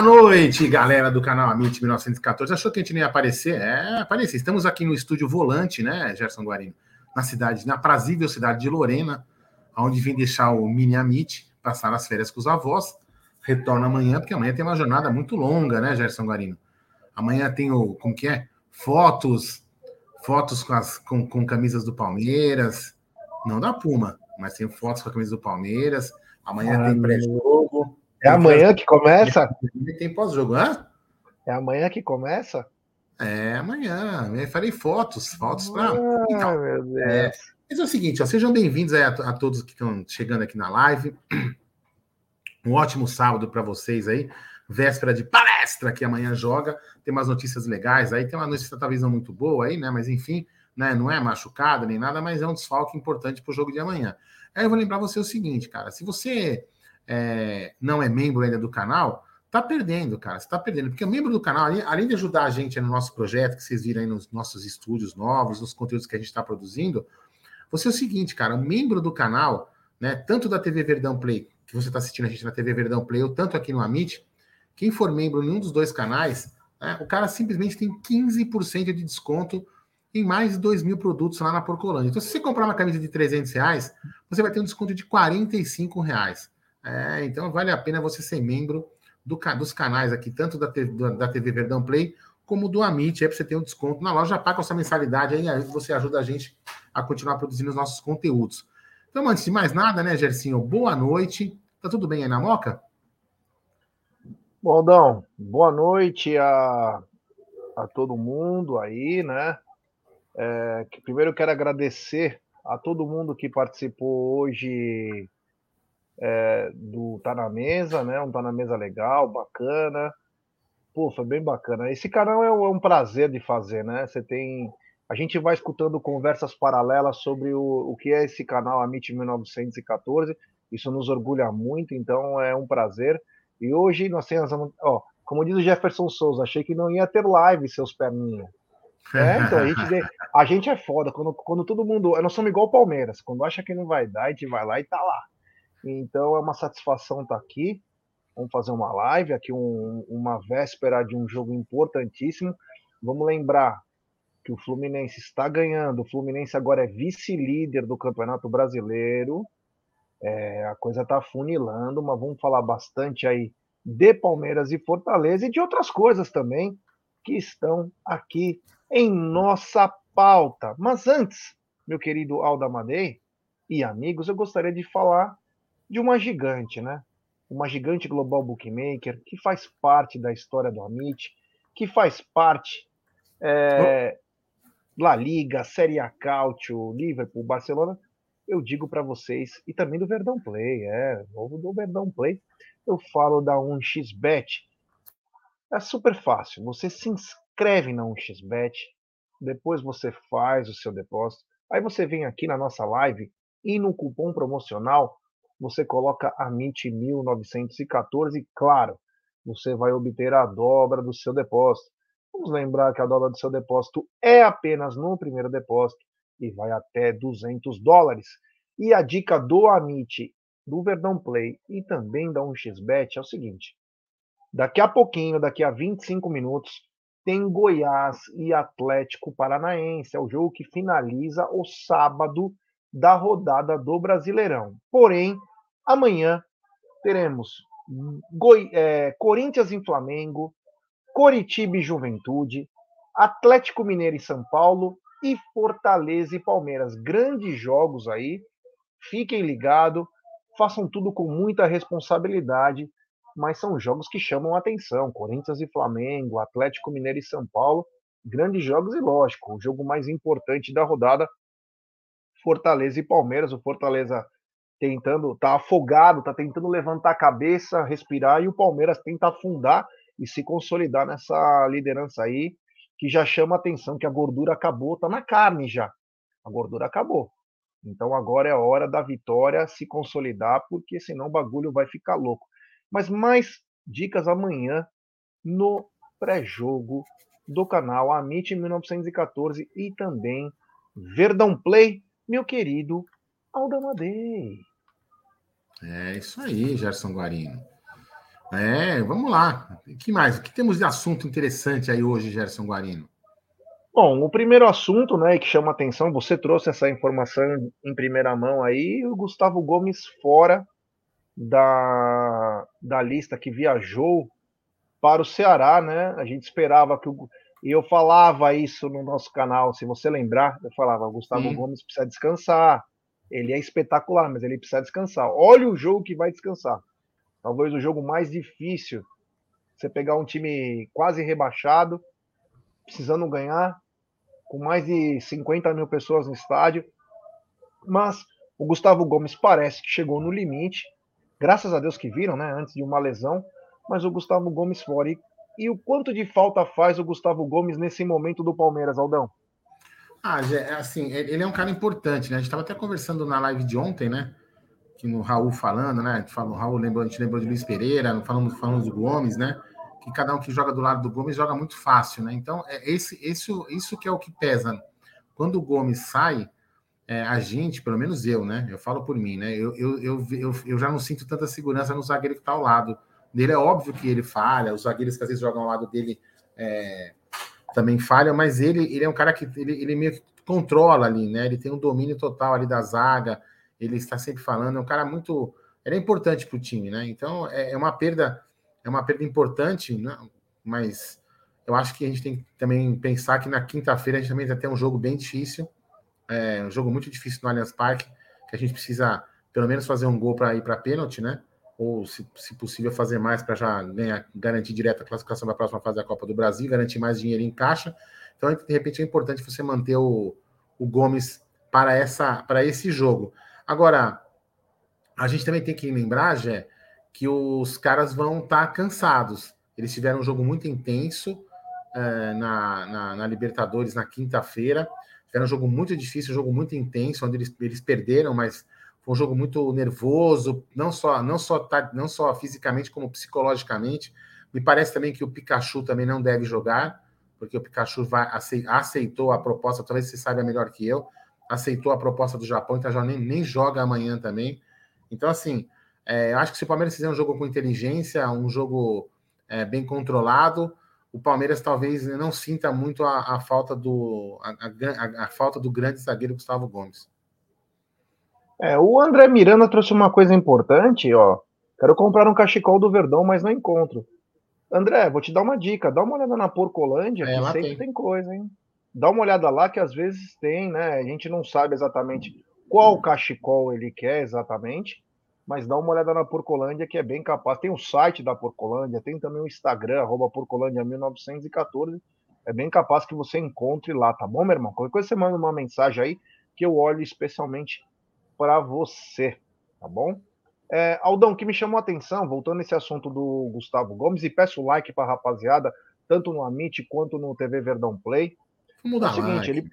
Boa noite, galera do canal Amit 1914. Achou que a gente não ia aparecer? É, apareci. Estamos aqui no estúdio Volante, né, Gerson Guarino? Na cidade, na prazível cidade de Lorena, onde vim deixar o mini Amit, passar as férias com os avós. Retorno amanhã, porque amanhã tem uma jornada muito longa, né, Gerson Guarino? Amanhã tem o, como que é? Fotos, fotos com, as, com, com camisas do Palmeiras, não da Puma, mas tem fotos com a camisa do Palmeiras. Amanhã ah, tem pré-jogo. É amanhã que começa? Tem pós-jogo, hã? É amanhã que começa? É amanhã. Eu farei fotos, fotos para. Ah, então, meu Deus. É, mas é o seguinte, ó, sejam bem-vindos a, a, todos que estão chegando aqui na live. Um ótimo sábado para vocês aí. Véspera de palestra que amanhã joga. Tem umas notícias legais aí. Tem uma notícia talvez não muito boa aí, né? Mas enfim, né? Não é machucada nem nada, mas é um desfalque importante para o jogo de amanhã. Aí eu vou lembrar você o seguinte, cara. Se você é, não é membro ainda do canal, tá perdendo, cara. Você tá perdendo. Porque o membro do canal, além de ajudar a gente no nosso projeto, que vocês viram aí nos nossos estúdios novos, nos conteúdos que a gente está produzindo, você é o seguinte, cara, o membro do canal, né, tanto da TV Verdão Play, que você está assistindo a gente na TV Verdão Play, ou tanto aqui no Amit, quem for membro em um dos dois canais, né, o cara simplesmente tem 15% de desconto em mais de 2 mil produtos lá na Porcolândia. Então, se você comprar uma camisa de 300 reais, você vai ter um desconto de 45 reais. É, então vale a pena você ser membro do, dos canais aqui, tanto da, da TV Verdão Play como do Amit, aí para você ter um desconto na loja, paga essa mensalidade aí, aí você ajuda a gente a continuar produzindo os nossos conteúdos. Então, antes de mais nada, né, Gersinho, boa noite. Tá tudo bem aí na Moca? Bondão, boa noite a, a todo mundo aí, né? É, que primeiro eu quero agradecer a todo mundo que participou hoje é, do Tá na Mesa, né? Um Tá na Mesa legal, bacana. Pô, foi bem bacana. Esse canal é, um prazer de fazer, né? Você tem. A gente vai escutando conversas paralelas sobre o, o que é esse canal Amit 1914. Isso nos orgulha muito, então é um prazer. E hoje nós temos, ó, como diz o Jefferson Souza, achei que não ia ter live, seus perninhos. É, então a gente, a gente é foda. Quando, quando todo mundo. Nós somos igual o Palmeiras. Quando acha que não vai dar, a gente vai lá e tá lá. Então é uma satisfação estar tá aqui. Vamos fazer uma live aqui, um, uma véspera de um jogo importantíssimo. Vamos lembrar que o Fluminense está ganhando. O Fluminense agora é vice-líder do Campeonato Brasileiro. É, a coisa está funilando, mas vamos falar bastante aí de Palmeiras e Fortaleza e de outras coisas também que estão aqui em nossa pauta. Mas antes, meu querido Alda Madei e amigos, eu gostaria de falar de uma gigante, né? Uma gigante global bookmaker que faz parte da história do Amit, que faz parte é, La Liga, Série A Cautio, Liverpool, Barcelona. Eu digo para vocês, e também do Verdão Play, é, novo do Verdão Play. Eu falo da 1xBet. É super fácil. Você se inscreve na 1xBet, depois você faz o seu depósito. Aí você vem aqui na nossa live e no cupom promocional você coloca a MIT 1914 e, claro, você vai obter a dobra do seu depósito. Vamos lembrar que a dobra do seu depósito é apenas no primeiro depósito e vai até 200 dólares. E a dica do Amit, do Verdão Play e também da 1xBet é o seguinte: daqui a pouquinho, daqui a 25 minutos, tem Goiás e Atlético Paranaense. É o jogo que finaliza o sábado da rodada do Brasileirão. Porém, amanhã teremos Goi é, Corinthians e Flamengo, Coritiba e Juventude, Atlético Mineiro e São Paulo e Fortaleza e Palmeiras. Grandes jogos aí. Fiquem ligados, façam tudo com muita responsabilidade, mas são jogos que chamam atenção. Corinthians e Flamengo, Atlético Mineiro e São Paulo, grandes jogos e lógico, o jogo mais importante da rodada Fortaleza e Palmeiras. O Fortaleza tentando, tá afogado, tá tentando levantar a cabeça, respirar, e o Palmeiras tenta afundar e se consolidar nessa liderança aí, que já chama a atenção que a gordura acabou, tá na carne já. A gordura acabou. Então agora é a hora da vitória se consolidar, porque senão o bagulho vai ficar louco. Mas mais dicas amanhã no pré-jogo do canal Amit 1914 e também Verdão Play meu querido Aldamadei. É isso aí, Gerson Guarino. É, vamos lá. O que mais? O que temos de assunto interessante aí hoje, Gerson Guarino? Bom, o primeiro assunto, né, que chama atenção, você trouxe essa informação em primeira mão aí, o Gustavo Gomes fora da, da lista que viajou para o Ceará, né? A gente esperava que o e eu falava isso no nosso canal, se você lembrar, eu falava, Gustavo Sim. Gomes precisa descansar. Ele é espetacular, mas ele precisa descansar. Olha o jogo que vai descansar. Talvez o jogo mais difícil. Você pegar um time quase rebaixado, precisando ganhar, com mais de 50 mil pessoas no estádio. Mas o Gustavo Gomes parece que chegou no limite. Graças a Deus que viram, né? Antes de uma lesão. Mas o Gustavo Gomes fora. E, e o quanto de falta faz o Gustavo Gomes nesse momento do Palmeiras, Aldão? Ah, assim, ele é um cara importante, né? A gente estava até conversando na live de ontem, né? Que no Raul falando, né? Falou, Raul lembrou, a gente lembrou de Luiz Pereira, falamos, falamos do Gomes, né? Que cada um que joga do lado do Gomes joga muito fácil, né? Então, é esse, esse, isso que é o que pesa. Quando o Gomes sai, é, a gente, pelo menos eu, né? Eu falo por mim, né? Eu, eu, eu, eu, eu já não sinto tanta segurança no zagueiro que está ao lado dele. É óbvio que ele falha, os zagueiros que às vezes jogam ao lado dele é, também falham, mas ele, ele é um cara que ele, ele meio que controla ali, né? Ele tem um domínio total ali da zaga, ele está sempre falando, é um cara muito. Ele é importante para o time, né? Então é, é, uma perda, é uma perda importante, né? mas eu acho que a gente tem que também pensar que na quinta-feira a gente também vai ter um jogo bem difícil, é, um jogo muito difícil no Allianz Parque, que a gente precisa pelo menos fazer um gol para ir para pênalti, né? Ou, se, se possível, fazer mais para já garantir direto a classificação da próxima fase da Copa do Brasil, garantir mais dinheiro em caixa. Então, de repente, é importante você manter o, o Gomes para, essa, para esse jogo. Agora, a gente também tem que lembrar, Jé, que os caras vão estar tá cansados. Eles tiveram um jogo muito intenso é, na, na, na, Libertadores na quinta-feira. Era um jogo muito difícil, um jogo muito intenso, onde eles, eles perderam, mas um jogo muito nervoso, não só não só tá, não só fisicamente como psicologicamente. Me parece também que o Pikachu também não deve jogar, porque o Pikachu vai, aceitou a proposta, talvez você saiba melhor que eu, aceitou a proposta do Japão, então já nem, nem joga amanhã também. Então, assim, é, eu acho que se o Palmeiras fizer um jogo com inteligência, um jogo é, bem controlado, o Palmeiras talvez não sinta muito a, a falta do a, a, a, falta do grande zagueiro Gustavo Gomes. É, o André Miranda trouxe uma coisa importante, ó. Quero comprar um cachecol do Verdão, mas não encontro. André, vou te dar uma dica. Dá uma olhada na Porcolândia, é, que sempre tem. tem. coisa, hein? Dá uma olhada lá, que às vezes tem, né? A gente não sabe exatamente qual cachecol ele quer exatamente, mas dá uma olhada na Porcolândia, que é bem capaz. Tem o site da Porcolândia, tem também o Instagram, arroba Porcolândia1914. É bem capaz que você encontre lá, tá bom, meu irmão? Qualquer coisa você manda uma mensagem aí, que eu olho especialmente para você, tá bom? É, Aldão, que me chamou a atenção, voltando nesse assunto do Gustavo Gomes, e peço like para a rapaziada, tanto no Amit quanto no TV Verdão Play. Vamos dar é o seguinte, like. ele,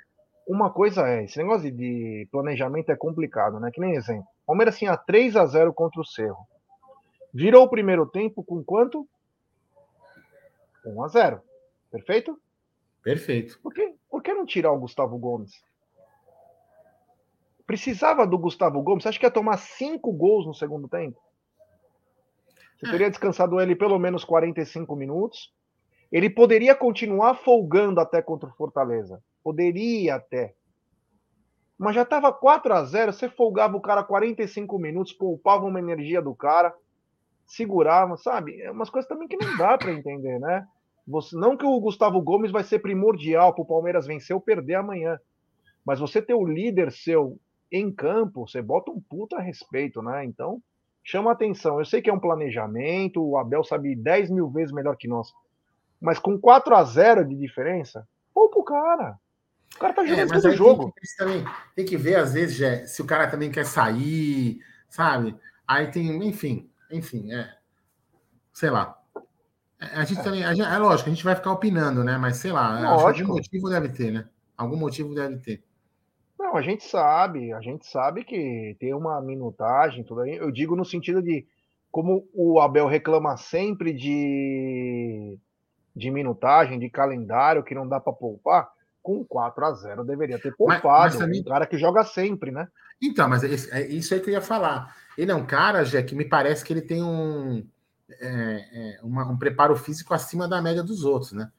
uma coisa é, esse negócio de planejamento é complicado, né? Que nem exemplo. Palmeiras tinha 3 a 0 contra o Cerro. Virou o primeiro tempo com quanto? 1 a 0. Perfeito? Perfeito. Por que, por que não tirar o Gustavo Gomes? Precisava do Gustavo Gomes? Você acha que ia tomar cinco gols no segundo tempo? Você é. teria descansado ele pelo menos 45 minutos. Ele poderia continuar folgando até contra o Fortaleza. Poderia até. Mas já estava 4 a 0 você folgava o cara 45 minutos, poupava uma energia do cara, segurava, sabe? É umas coisas também que não dá para entender, né? Você, não que o Gustavo Gomes vai ser primordial para o Palmeiras vencer ou perder amanhã. Mas você ter o líder seu em campo, você bota um puta respeito, né? Então, chama atenção. Eu sei que é um planejamento, o Abel sabe 10 mil vezes melhor que nós. Mas com 4 a 0 de diferença, poupa o cara. O cara tá é, jogando é, todo jogo. Tem que, também, tem que ver, às vezes, Jé, se o cara também quer sair, sabe? Aí tem, enfim, enfim, é. Sei lá. É, a gente é. também, a gente, é lógico, a gente vai ficar opinando, né? Mas sei lá, algum motivo deve ter, né? Algum motivo deve ter. Não, a gente sabe, a gente sabe que tem uma minutagem, tudo aí. Eu digo no sentido de como o Abel reclama sempre de, de minutagem, de calendário, que não dá para poupar, com 4 a 0 deveria ter poupado. Mas, mas também... Um cara que joga sempre, né? Então, mas é isso aí que eu ia falar. Ele é um cara, Jé, que me parece que ele tem um, é, é uma, um preparo físico acima da média dos outros, né?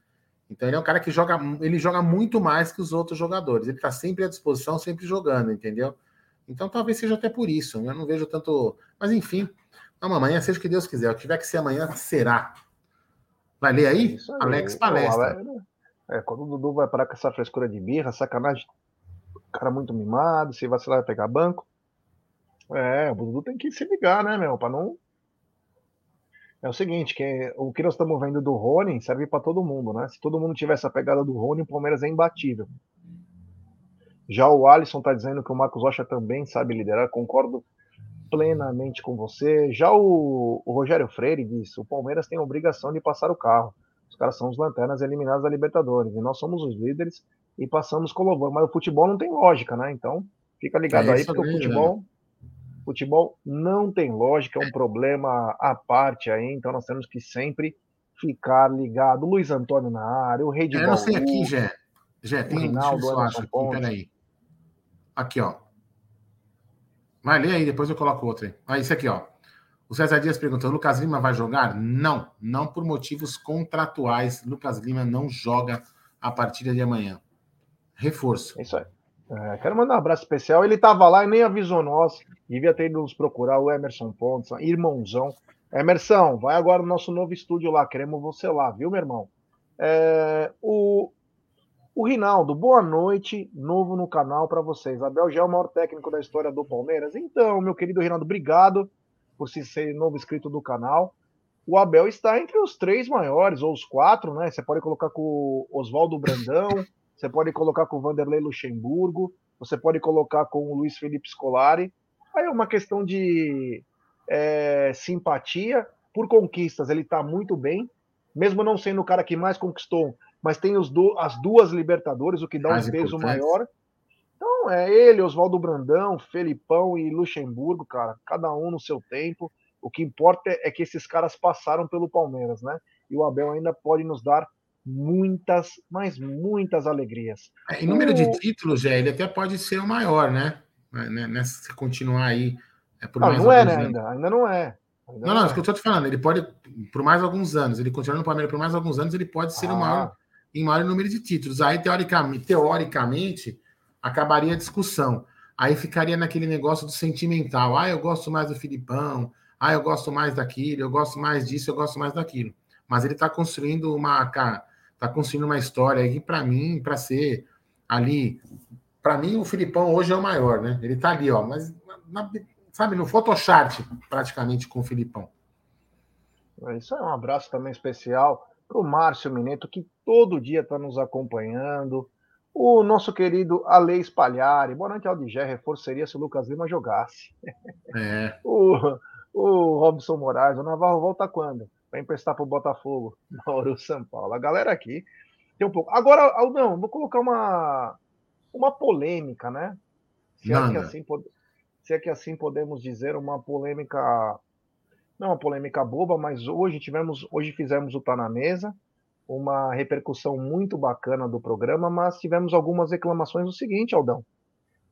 Então ele é um cara que joga, ele joga muito mais que os outros jogadores. Ele está sempre à disposição, sempre jogando, entendeu? Então talvez seja até por isso. Eu não vejo tanto. Mas enfim, vamos amanhã, seja o que Deus quiser. O que tiver que ser amanhã, será. Vai ler aí? É aí. Alex Palestra. É, quando o Dudu vai parar com essa frescura de birra, sacanagem. Cara muito mimado, se vacilar vai pegar banco. É, o Dudu tem que se ligar, né, meu? Pra não é o seguinte, que o que nós estamos vendo do Rony serve para todo mundo, né? Se todo mundo tivesse a pegada do Rony, o Palmeiras é imbatível. Já o Alisson está dizendo que o Marcos Rocha também sabe liderar, concordo plenamente com você. Já o, o Rogério Freire disse: o Palmeiras tem a obrigação de passar o carro. Os caras são os lanternas eliminados da Libertadores e nós somos os líderes e passamos com louvor. Mas o futebol não tem lógica, né? Então fica ligado é aí, porque o futebol. Né? Futebol não tem lógica, é um problema à parte aí, então nós temos que sempre ficar ligado. Luiz Antônio na área, o Rei de é, Eu não sei aqui, Jé. Jé, tem Rinaldo, eu acho aqui, peraí. Aqui, ó. Vai ler aí, depois eu coloco outro aí. Ah, esse aqui, ó. O César Dias perguntou: Lucas Lima vai jogar? Não, não por motivos contratuais. Lucas Lima não joga a partir de amanhã. Reforço. É isso aí. É, quero mandar um abraço especial. Ele estava lá e nem avisou nós. Devia ter ido nos procurar o Emerson Pontes, irmãozão. Emerson, vai agora no nosso novo estúdio lá. Queremos você lá, viu, meu irmão? É, o, o Rinaldo, boa noite. Novo no canal para vocês. Abel já é o maior técnico da história do Palmeiras. Então, meu querido Rinaldo, obrigado por ser novo inscrito do canal. O Abel está entre os três maiores, ou os quatro, né? Você pode colocar com o Oswaldo Brandão, você pode colocar com o Vanderlei Luxemburgo, você pode colocar com o Luiz Felipe Scolari. Aí é uma questão de é, simpatia. Por conquistas, ele está muito bem, mesmo não sendo o cara que mais conquistou, mas tem do, as duas Libertadores, o que dá mais um peso importante. maior. Então, é ele, Oswaldo Brandão, Felipão e Luxemburgo, cara, cada um no seu tempo. O que importa é que esses caras passaram pelo Palmeiras, né? E o Abel ainda pode nos dar muitas, mas muitas alegrias. É, em número o... de títulos, já ele até pode ser o maior, né? né? Nessa, se continuar aí. É por não, mais não é, né? Anos. Ainda, ainda não é. Ainda não, não, é. isso que eu estou te falando. Ele pode, por mais alguns anos, ele continuando no Palmeiras por mais alguns anos, ele pode ser ah. o maior em maior número de títulos. Aí, teoricamente, teoricamente, acabaria a discussão. Aí ficaria naquele negócio do sentimental. Ah, eu gosto mais do Filipão. Ah, eu gosto mais daquilo. Eu gosto mais disso. Eu gosto mais daquilo. Mas ele está construindo uma tá construindo uma história aí para mim, para ser ali. Para mim, o Filipão hoje é o maior, né? Ele tá ali, ó, mas na, sabe, no Photoshop, praticamente com o Filipão. É isso é um abraço também especial para o Márcio Mineto, que todo dia está nos acompanhando. O nosso querido Ale Espalhari. Boa noite, Aldigé. Reforçaria se o Lucas Lima jogasse. É. o, o Robson Moraes. O Navarro volta quando? Para emprestar para o Botafogo, Mauro São Paulo. A galera aqui tem um pouco. Agora, Aldão, vou colocar uma, uma polêmica, né? Se é, que assim, se é que assim podemos dizer, uma polêmica. Não uma polêmica boba, mas hoje tivemos, hoje fizemos o Tá na Mesa, uma repercussão muito bacana do programa, mas tivemos algumas reclamações do seguinte, Aldão.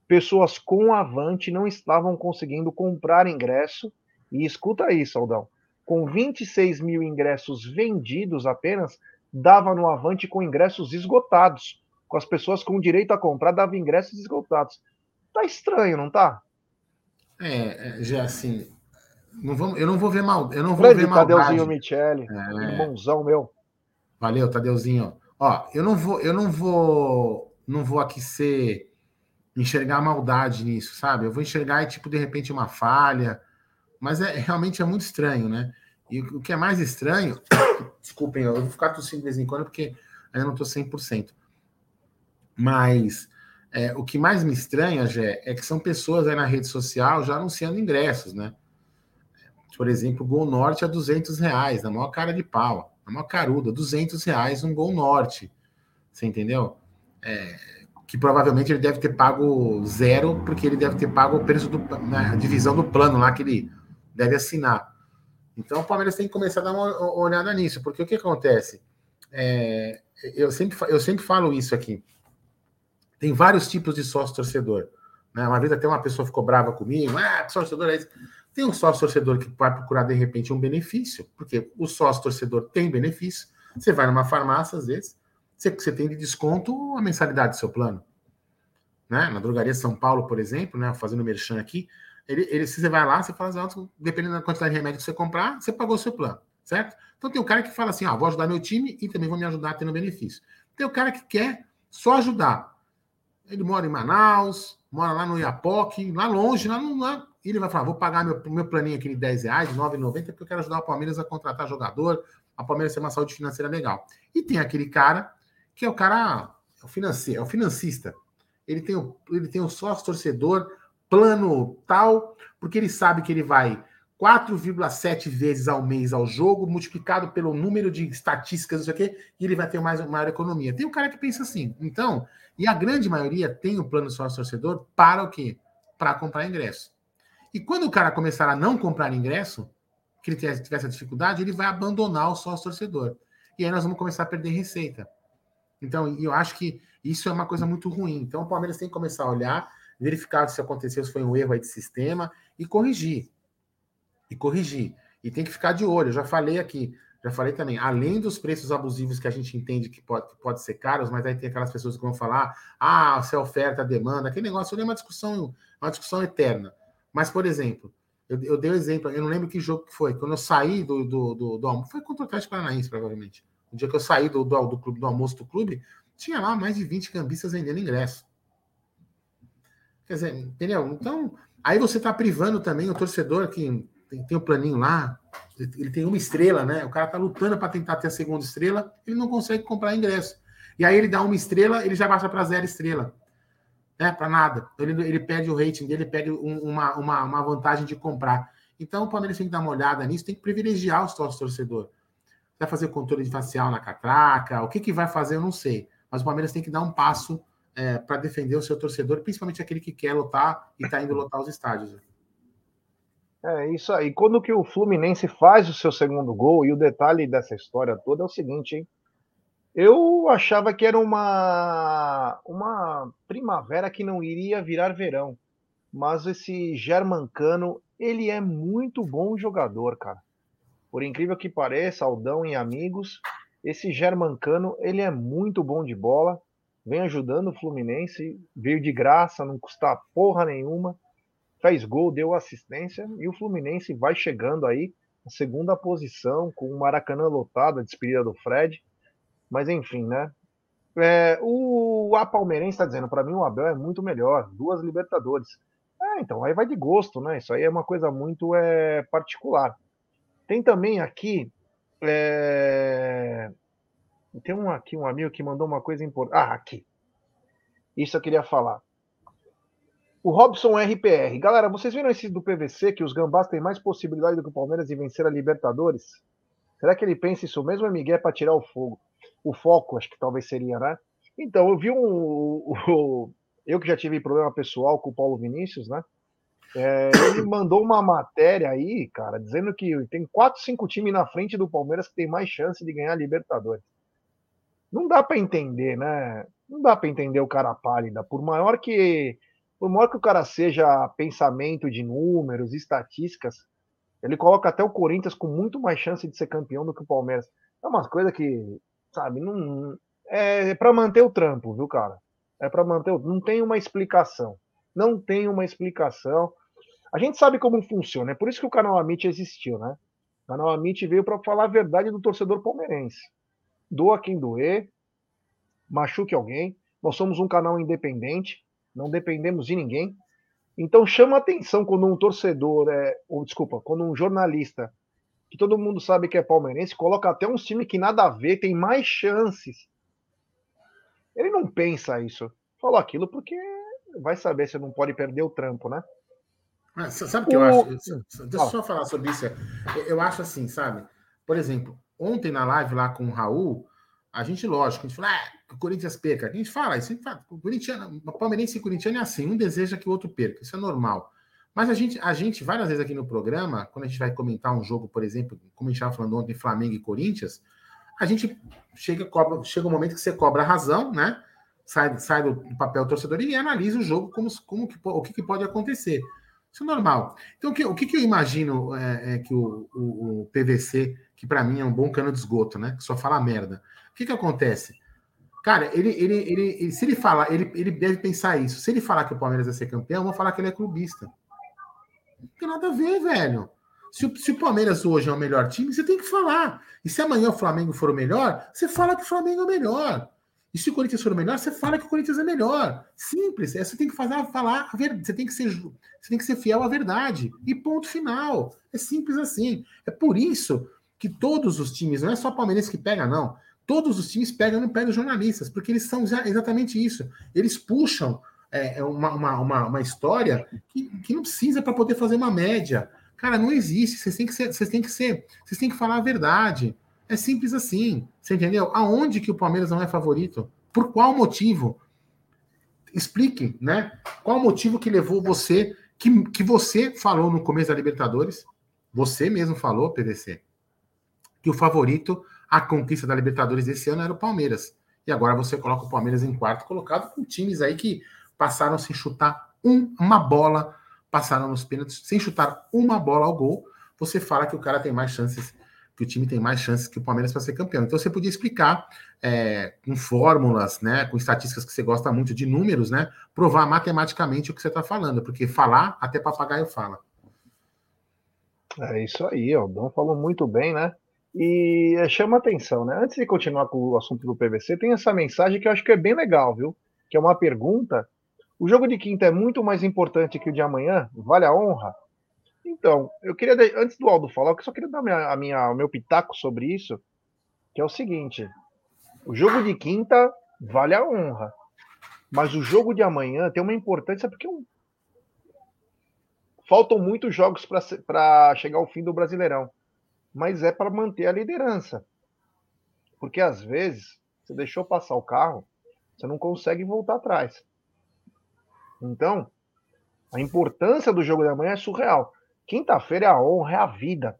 Pessoas com avante não estavam conseguindo comprar ingresso. E escuta isso, Aldão com 26 mil ingressos vendidos apenas, dava no Avante com ingressos esgotados. Com as pessoas com direito a comprar, dava ingressos esgotados. Tá estranho, não tá? É, é já assim. Não vamos, eu não vou ver mal. Eu não vou Grande ver maldade. Tadeuzinho Michele, é... irmãozão meu. Valeu, Tadeuzinho. Ó, eu não vou, eu não vou, não vou aqui ser enxergar maldade nisso, sabe? Eu vou enxergar tipo de repente uma falha, mas é realmente é muito estranho, né? E o que é mais estranho, desculpem, eu vou ficar tossindo de vez em quando porque ainda não estou 100%. Mas é, o que mais me estranha, Gé, é que são pessoas aí na rede social já anunciando ingressos, né? Por exemplo, Gol Norte a 200 reais, na maior cara de pau, na maior caruda, 200 reais um Gol Norte. Você entendeu? É, que provavelmente ele deve ter pago zero, porque ele deve ter pago o preço da divisão do plano lá que ele deve assinar. Então o Palmeiras tem que começar a dar uma olhada nisso, porque o que acontece? É, eu, sempre, eu sempre falo isso aqui. Tem vários tipos de sócio torcedor. Né? Uma vez até uma pessoa ficou brava comigo, ah, sócio torcedor é isso. Tem um sócio torcedor que vai procurar de repente um benefício, porque o sócio torcedor tem benefício. Você vai numa farmácia, às vezes, você, você tem de desconto a mensalidade do seu plano. Né? Na drogaria São Paulo, por exemplo, né? fazendo merchan aqui, ele, ele, se você vai lá, você fala assim, dependendo da quantidade de remédio que você comprar, você pagou o seu plano, certo? Então tem o cara que fala assim, ah, vou ajudar meu time e também vou me ajudar tendo benefício. Tem o cara que quer só ajudar. Ele mora em Manaus, mora lá no Iapoque, lá longe, lá no. Lá, e ele vai falar: vou pagar meu, meu planinho aqui de 10 reais, 9,90, porque eu quero ajudar o Palmeiras a contratar jogador, a Palmeiras ter uma saúde financeira legal. E tem aquele cara que é o cara, é o financeiro, é o financista. Ele tem o, ele tem o sócio torcedor, plano tal, porque ele sabe que ele vai 4,7 vezes ao mês ao jogo, multiplicado pelo número de estatísticas, não sei o quê, e ele vai ter mais, maior economia. Tem um cara que pensa assim. Então, e a grande maioria tem o plano sócio-torcedor para o quê? Para comprar ingresso. E quando o cara começar a não comprar ingresso, que ele tiver essa dificuldade, ele vai abandonar o sócio-torcedor. E aí nós vamos começar a perder receita. Então, eu acho que isso é uma coisa muito ruim. Então, o Palmeiras tem que começar a olhar, verificar se aconteceu, se foi um erro aí de sistema e corrigir e corrigir. E tem que ficar de olho. Eu já falei aqui, já falei também, além dos preços abusivos que a gente entende que pode, que pode ser caros, mas aí tem aquelas pessoas que vão falar, ah, se é oferta, demanda, aquele negócio é uma discussão, uma discussão eterna. Mas, por exemplo, eu, eu dei o um exemplo, eu não lembro que jogo que foi. Quando eu saí do, do, do, do foi contra o Atlético Paranaense, provavelmente. O dia que eu saí do, do, do, clube, do almoço do clube, tinha lá mais de 20 cambistas vendendo ingresso. Quer dizer, entendeu? Então, aí você está privando também o torcedor que tem, tem um planinho lá, ele tem uma estrela, né? O cara tá lutando para tentar ter a segunda estrela, ele não consegue comprar ingresso. E aí ele dá uma estrela, ele já baixa para zero estrela. Né? Para nada. Ele, ele perde o rating dele, perde um, uma, uma, uma vantagem de comprar. Então o Palmeiras tem que dar uma olhada nisso, tem que privilegiar os sócios torcedor. Vai fazer controle facial na catraca, o que, que vai fazer, eu não sei. Mas o Palmeiras tem que dar um passo é, para defender o seu torcedor, principalmente aquele que quer lutar e está indo lotar os estádios. É isso aí. Quando que o Fluminense faz o seu segundo gol, e o detalhe dessa história toda é o seguinte, hein? Eu achava que era uma, uma primavera que não iria virar verão. Mas esse Germancano, ele é muito bom jogador, cara. Por incrível que pareça, Aldão e amigos, esse Germancano, ele é muito bom de bola. Vem ajudando o Fluminense, veio de graça, não custa porra nenhuma fez gol, deu assistência e o Fluminense vai chegando aí na segunda posição com o Maracanã lotado, a despedida do Fred. Mas enfim, né? É, o a Palmeirense está dizendo, para mim o Abel é muito melhor, duas Libertadores. É, então aí vai de gosto, né? Isso aí é uma coisa muito é, particular. Tem também aqui é... tem um aqui um amigo que mandou uma coisa importante. Ah, aqui. Isso eu queria falar. O Robson RPR. Galera, vocês viram esse do PVC que os Gambás têm mais possibilidade do que o Palmeiras de vencer a Libertadores? Será que ele pensa isso mesmo, é Miguel, para tirar o fogo? O foco, acho que talvez seria, né? Então, eu vi um. eu que já tive problema pessoal com o Paulo Vinícius, né? É, ele mandou uma matéria aí, cara, dizendo que tem quatro, cinco times na frente do Palmeiras que tem mais chance de ganhar a Libertadores. Não dá para entender, né? Não dá para entender o cara pálida. Por maior que por maior que o cara seja pensamento de números, estatísticas, ele coloca até o Corinthians com muito mais chance de ser campeão do que o Palmeiras. É umas coisas que, sabe, não é, é para manter o trampo, viu, cara? É para manter o, não tem uma explicação. Não tem uma explicação. A gente sabe como funciona, é por isso que o canal Amit existiu, né? O canal Amit veio para falar a verdade do torcedor palmeirense. Doa quem doer, machuque alguém. Nós somos um canal independente não dependemos de ninguém. Então chama atenção quando um torcedor, é, ou desculpa, quando um jornalista, que todo mundo sabe que é palmeirense, coloca até um time que nada a ver, tem mais chances. Ele não pensa isso. Falou aquilo porque vai saber se não pode perder o trampo, né? Mas, sabe o que eu acho? Deixa eu só falar sobre isso. Eu acho assim, sabe? Por exemplo, ontem na live lá com o Raul, a gente, lógico, a gente fala, ah, o Corinthians perca. A gente fala, isso fala, o palmeirense e o corintiano é assim, um deseja que o outro perca, isso é normal. Mas a gente, a gente, várias vezes aqui no programa, quando a gente vai comentar um jogo, por exemplo, como a gente estava falando ontem, Flamengo e Corinthians, a gente chega, cobra, chega um momento que você cobra a razão, né? Sai, sai do papel torcedor e analisa o jogo como, como que, o que, que pode acontecer. Isso é normal. Então, o que, o que, que eu imagino é, é que o, o, o, PVC, que para mim é um bom cano de esgoto, né? Que só fala merda. O que, que acontece? Cara, ele, ele, ele, ele, se ele falar, ele, ele deve pensar isso. Se ele falar que o Palmeiras vai ser campeão, vou falar que ele é clubista. Não tem nada a ver, velho. Se o, se o Palmeiras hoje é o melhor time, você tem que falar. E se amanhã o Flamengo for o melhor, você fala que o Flamengo é o melhor. E se o Corinthians for o melhor, você fala que o Corinthians é melhor. Simples. É, você tem que fazer, falar a verdade. Você tem que ser, você tem que ser fiel à verdade. E ponto final. É simples assim. É por isso que todos os times, não é só o Palmeiras que pega, não. Todos os times pegam pé dos jornalistas, porque eles são exatamente isso. Eles puxam é, é uma, uma, uma, uma, história que, que não precisa para poder fazer uma média. Cara, não existe. Vocês têm que ser, vocês têm que ser, vocês têm que falar a verdade. É simples assim. Você entendeu? Aonde que o Palmeiras não é favorito? Por qual motivo? Explique, né? Qual o motivo que levou você, que, que você falou no começo da Libertadores, você mesmo falou, PVC, que o favorito a conquista da Libertadores desse ano era o Palmeiras. E agora você coloca o Palmeiras em quarto colocado com times aí que passaram sem chutar um, uma bola, passaram nos pênaltis sem chutar uma bola ao gol. Você fala que o cara tem mais chances, que o time tem mais chances que o Palmeiras para ser campeão. Então você podia explicar é, com fórmulas, né, com estatísticas que você gosta muito de números, né, provar matematicamente o que você está falando, porque falar até papagaio fala. É isso aí, o Dom falou muito bem, né? E é, chama atenção, né? Antes de continuar com o assunto do PVC, tem essa mensagem que eu acho que é bem legal, viu? Que é uma pergunta. O jogo de quinta é muito mais importante que o de amanhã? Vale a honra? Então, eu queria, antes do Aldo falar, eu só queria dar minha, a minha, o meu pitaco sobre isso, que é o seguinte: o jogo de quinta vale a honra, mas o jogo de amanhã tem uma importância porque faltam muitos jogos para chegar ao fim do Brasileirão mas é para manter a liderança. Porque às vezes você deixou passar o carro, você não consegue voltar atrás. Então, a importância do jogo da manhã é surreal. Quinta-feira é a honra, é a vida.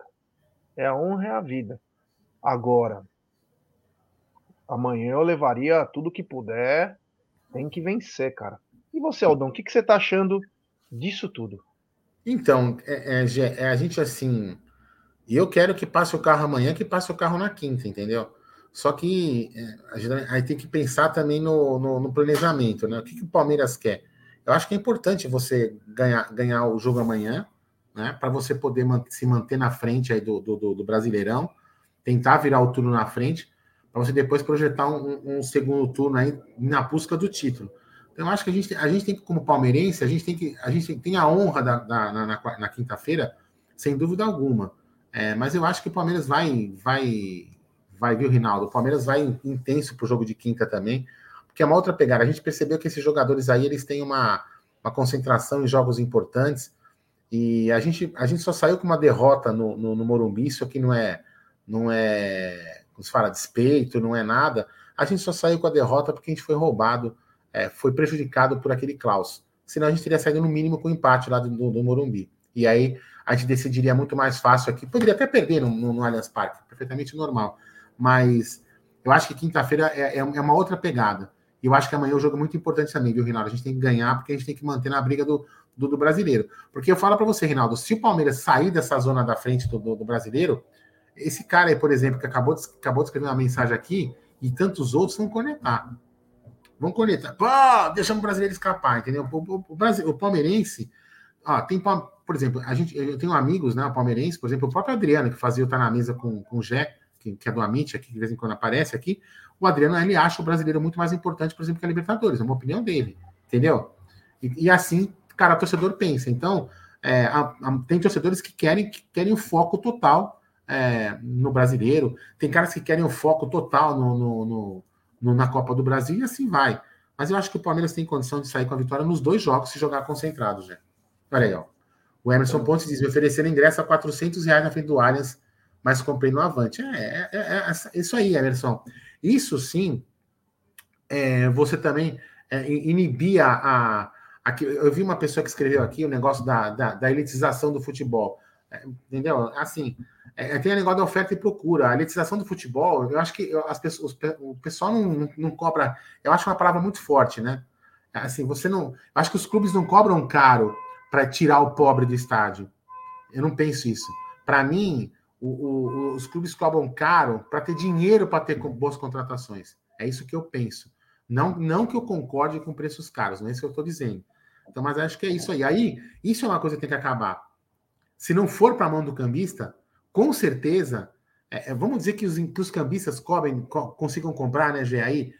É a honra, é a vida. Agora, amanhã eu levaria tudo que puder. Tem que vencer, cara. E você, Aldão, o que, que você tá achando disso tudo? Então, é, é, é, a gente assim. E eu quero que passe o carro amanhã, que passe o carro na quinta, entendeu? Só que é, a gente, aí tem que pensar também no, no, no planejamento, né? O que, que, o Palmeiras quer? Eu acho que é importante você ganhar, ganhar o jogo amanhã, né? Para você poder man se manter na frente aí do, do, do, Brasileirão, tentar virar o turno na frente, para você depois projetar um, um, segundo turno aí na busca do título. Então, eu acho que a gente, a gente tem que, como palmeirense, a gente tem que a gente tem a honra da, da na, na, na quinta-feira, sem dúvida alguma. É, mas eu acho que o Palmeiras vai, vai, vai, viu, Rinaldo? O Palmeiras vai intenso para o jogo de quinta também, porque é uma outra pegada. A gente percebeu que esses jogadores aí eles têm uma, uma concentração em jogos importantes e a gente, a gente só saiu com uma derrota no, no, no Morumbi. Isso aqui não é, não é, como se fala, despeito, não é nada. A gente só saiu com a derrota porque a gente foi roubado, é, foi prejudicado por aquele Klaus. Senão a gente teria saído no mínimo com empate lá do, do, do Morumbi. E aí a gente decidiria muito mais fácil aqui. Poderia até perder no, no, no Allianz Parque, perfeitamente normal. Mas eu acho que quinta-feira é, é, é, uma outra pegada. E eu acho que amanhã o jogo é muito importante também, viu, Rinaldo? A gente tem que ganhar porque a gente tem que manter na briga do, do, do brasileiro. Porque eu falo para você, Rinaldo, se o Palmeiras sair dessa zona da frente do, do, do, brasileiro, esse cara aí, por exemplo, que acabou de, acabou de escrever uma mensagem aqui, e tantos outros vão conectar. Vão conectar. Pô, deixamos o brasileiro escapar, entendeu? O, o, o, o palmeirense. Ó, tem, por exemplo, a gente, eu tenho amigos, né, palmeirense, por exemplo, o próprio Adriano, que fazia o Tá na Mesa com, com o Jé, que, que é do Amit, aqui, que de vez em quando aparece aqui, o Adriano, ele acha o brasileiro muito mais importante, por exemplo, que a Libertadores, é uma opinião dele, entendeu? E, e assim, cara, o torcedor pensa. Então, é, a, a, tem torcedores que querem, que querem o foco total é, no brasileiro, tem caras que querem o foco total no, no, no, no, na Copa do Brasil e assim vai. Mas eu acho que o Palmeiras tem condição de sair com a vitória nos dois jogos se jogar concentrado, já. Olha aí, ó. O Emerson Pontes diz: me ofereceram ingresso a 400 reais na frente do Allianz, mas comprei no Avante. É, é, é, é isso aí, Emerson. Isso sim, é, você também é, inibia a, a, Eu vi uma pessoa que escreveu aqui o negócio da, da, da elitização do futebol. É, entendeu? Assim, tem o negócio da oferta e procura. A elitização do futebol, eu acho que as pessoas, o pessoal não, não, não cobra. Eu acho uma palavra muito forte, né? Assim, você não. Eu acho que os clubes não cobram caro para tirar o pobre do estádio. Eu não penso isso. Para mim, o, o, os clubes cobram caro para ter dinheiro para ter boas contratações. É isso que eu penso. Não, não que eu concorde com preços caros, não é isso que eu estou dizendo. Então, mas acho que é isso aí. Aí, isso é uma coisa que tem que acabar. Se não for para a mão do cambista, com certeza, é, é vamos dizer que os, que os cambistas cobrem, co, consigam comprar, né, Gê, aí,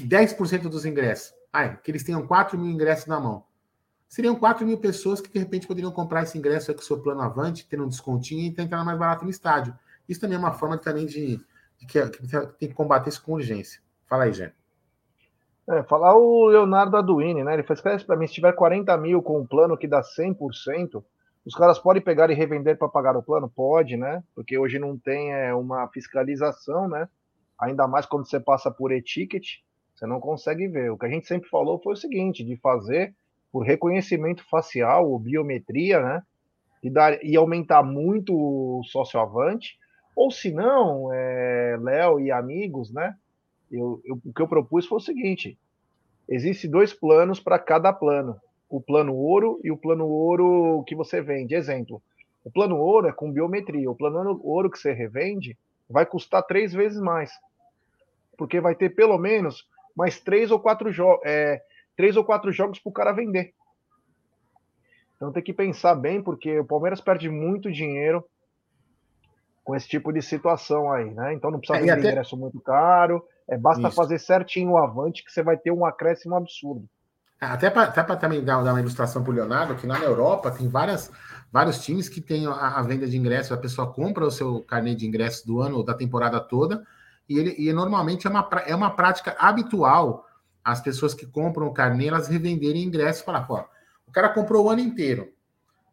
10% dos ingressos. Ai, que eles tenham 4 mil ingressos na mão. Seriam 4 mil pessoas que, de repente, poderiam comprar esse ingresso aí com o seu plano avante, tendo um descontinho e tentar mais barato no estádio. Isso também é uma forma também de, de que, que tem que combater isso com urgência. Fala aí, Gê. É, falar o Leonardo Aduini, né? Ele faz escreve para mim, se tiver 40 mil com um plano que dá 100%, os caras podem pegar e revender para pagar o plano? Pode, né? Porque hoje não tem é, uma fiscalização, né? Ainda mais quando você passa por e-ticket, você não consegue ver. O que a gente sempre falou foi o seguinte, de fazer por reconhecimento facial ou biometria, né? E, dar, e aumentar muito o sócio-avante, ou se não, é, Léo e amigos, né? eu, eu, o que eu propus foi o seguinte: existe dois planos para cada plano. O plano ouro e o plano ouro que você vende. Exemplo, o plano ouro é com biometria. O plano ouro que você revende vai custar três vezes mais. Porque vai ter pelo menos mais três ou quatro, é, três ou quatro jogos para o cara vender. Então tem que pensar bem, porque o Palmeiras perde muito dinheiro com esse tipo de situação aí, né? Então não precisa é, vender até... ingresso muito caro, é, basta Isso. fazer certinho o avante que você vai ter um acréscimo absurdo. É, até para também dar, dar, uma ilustração para o Leonardo, que lá na Europa tem várias, vários times que têm a, a, venda de ingressos, a pessoa compra o seu carnê de ingressos do ano, da temporada toda, e, ele, e normalmente é uma, é uma prática habitual as pessoas que compram o carnê, elas revenderem ingressos para fora. O cara comprou o ano inteiro,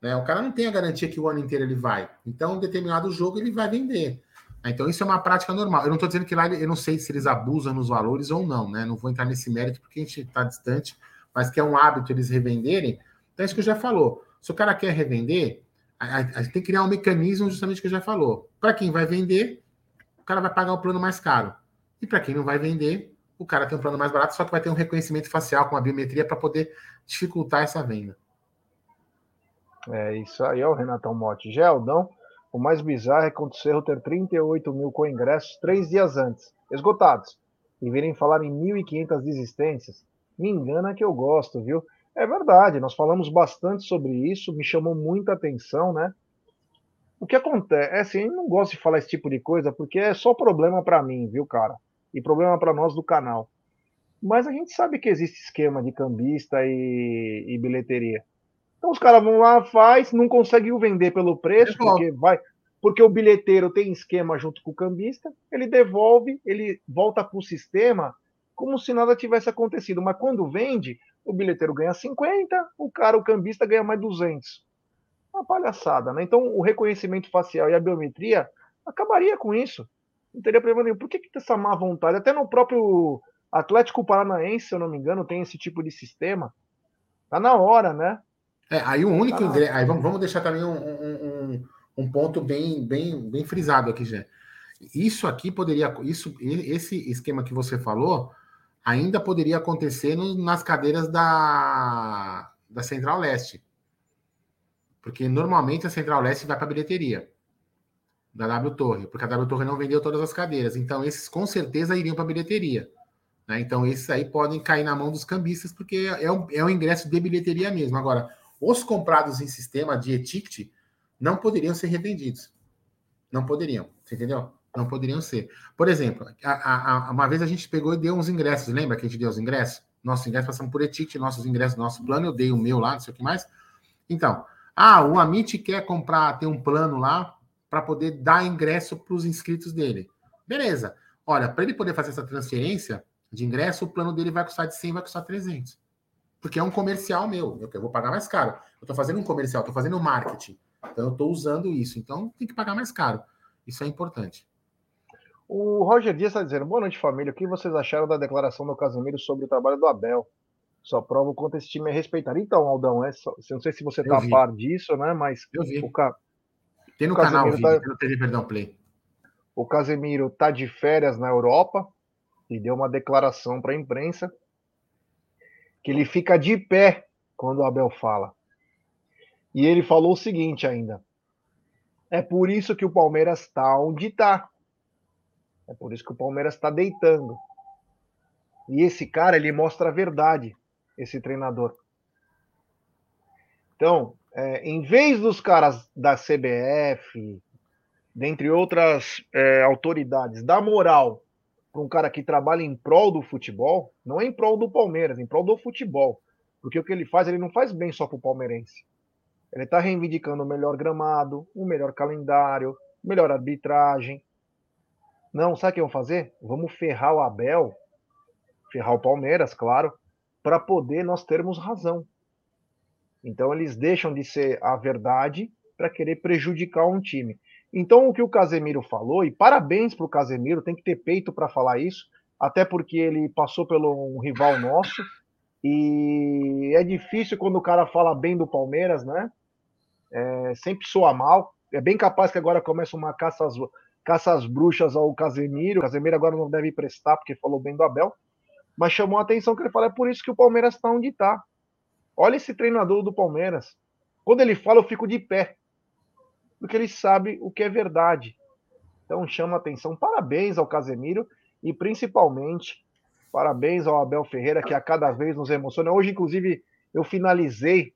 né? O cara não tem a garantia que o ano inteiro ele vai. Então, um determinado jogo ele vai vender. Né? Então, isso é uma prática normal. Eu não estou dizendo que lá, eu não sei se eles abusam nos valores ou não, né? Não vou entrar nesse mérito porque a gente está distante, mas que é um hábito eles revenderem. Então, é isso que eu já falou. Se o cara quer revender, a gente tem que criar um mecanismo justamente que eu já falou. Para quem vai vender, o cara vai pagar o plano mais caro. E para quem não vai vender, o cara tem um plano mais barato, só que vai ter um reconhecimento facial com a biometria para poder dificultar essa venda. É isso aí, ó, Renatão Motti. Geldão, o mais bizarro é acontecer ter 38 mil com ingressos três dias antes, esgotados, e virem falar em 1.500 desistências. Me engana que eu gosto, viu? É verdade, nós falamos bastante sobre isso, me chamou muita atenção, né? O que acontece, é assim, eu não gosto de falar esse tipo de coisa porque é só problema para mim, viu, cara? E problema para nós do canal. Mas a gente sabe que existe esquema de cambista e, e bilheteria. Então os caras vão lá, faz, não conseguiu vender pelo preço, porque vai, porque o bilheteiro tem esquema junto com o cambista, ele devolve, ele volta para o sistema como se nada tivesse acontecido. Mas quando vende, o bilheteiro ganha 50, o cara, o cambista, ganha mais 200. Uma palhaçada, né? Então o reconhecimento facial e a biometria acabaria com isso. Não teria problema nenhum. Por que, que tem essa má vontade? Até no próprio Atlético Paranaense, se eu não me engano, tem esse tipo de sistema. Tá na hora, né? É, aí o único ah, ingresso. Aí vamos, vamos deixar também um, um, um, um, ponto bem, bem, bem frisado aqui, já. Isso aqui poderia. Isso, esse esquema que você falou ainda poderia acontecer no, nas cadeiras da, da Central Leste. Porque normalmente a Central Leste vai para a bilheteria da W Torre, porque a W Torre não vendeu todas as cadeiras. Então, esses com certeza iriam para a bilheteria. Né? Então, esses aí podem cair na mão dos cambistas, porque é um, é um ingresso de bilheteria mesmo. Agora, os comprados em sistema de etiquete não poderiam ser revendidos. Não poderiam, você entendeu? Não poderiam ser. Por exemplo, a, a, uma vez a gente pegou e deu uns ingressos, lembra que a gente deu os ingressos? Nossos ingressos passamos por etiquete, nossos ingressos, nosso plano, eu dei o meu lá, não sei o que mais. Então, ah, o Amit quer comprar, ter um plano lá para poder dar ingresso para os inscritos dele. Beleza. Olha, para ele poder fazer essa transferência de ingresso, o plano dele vai custar de 100, vai custar 300 porque é um comercial meu, eu vou pagar mais caro. Eu estou fazendo um comercial, estou fazendo um marketing. Então eu estou usando isso. Então tem que pagar mais caro. Isso é importante. O Roger Dias está dizendo: boa noite, família. O que vocês acharam da declaração do Casemiro sobre o trabalho do Abel? Só prova o quanto esse time é respeitado. Então, Aldão, é só, não sei se você está a par disso, né? Mas eu vi. O Ca... Tem no canal, tá... tem no TV Perdão Play. O Casemiro está de férias na Europa e deu uma declaração para a imprensa que ele fica de pé quando o Abel fala. E ele falou o seguinte ainda: é por isso que o Palmeiras está onde está. É por isso que o Palmeiras está deitando. E esse cara, ele mostra a verdade, esse treinador. Então, é, em vez dos caras da CBF, dentre outras é, autoridades, dar moral para um cara que trabalha em prol do futebol, não é em prol do Palmeiras, é em prol do futebol. Porque o que ele faz, ele não faz bem só para o palmeirense. Ele está reivindicando o melhor gramado, o melhor calendário, melhor arbitragem. Não, sabe o que vão fazer? Vamos ferrar o Abel, ferrar o Palmeiras, claro, para poder nós termos razão. Então eles deixam de ser a verdade para querer prejudicar um time. Então o que o Casemiro falou, e parabéns para o Casemiro, tem que ter peito para falar isso, até porque ele passou pelo um rival nosso, e é difícil quando o cara fala bem do Palmeiras, né? é, sempre soa mal. É bem capaz que agora começa uma caça às, caça às bruxas ao Casemiro. O Casemiro agora não deve prestar porque falou bem do Abel. Mas chamou a atenção que ele fala: é por isso que o Palmeiras está onde está. Olha esse treinador do Palmeiras. Quando ele fala, eu fico de pé. Porque ele sabe o que é verdade. Então chama atenção. Parabéns ao Casemiro e principalmente parabéns ao Abel Ferreira, que a cada vez nos emociona. Hoje, inclusive, eu finalizei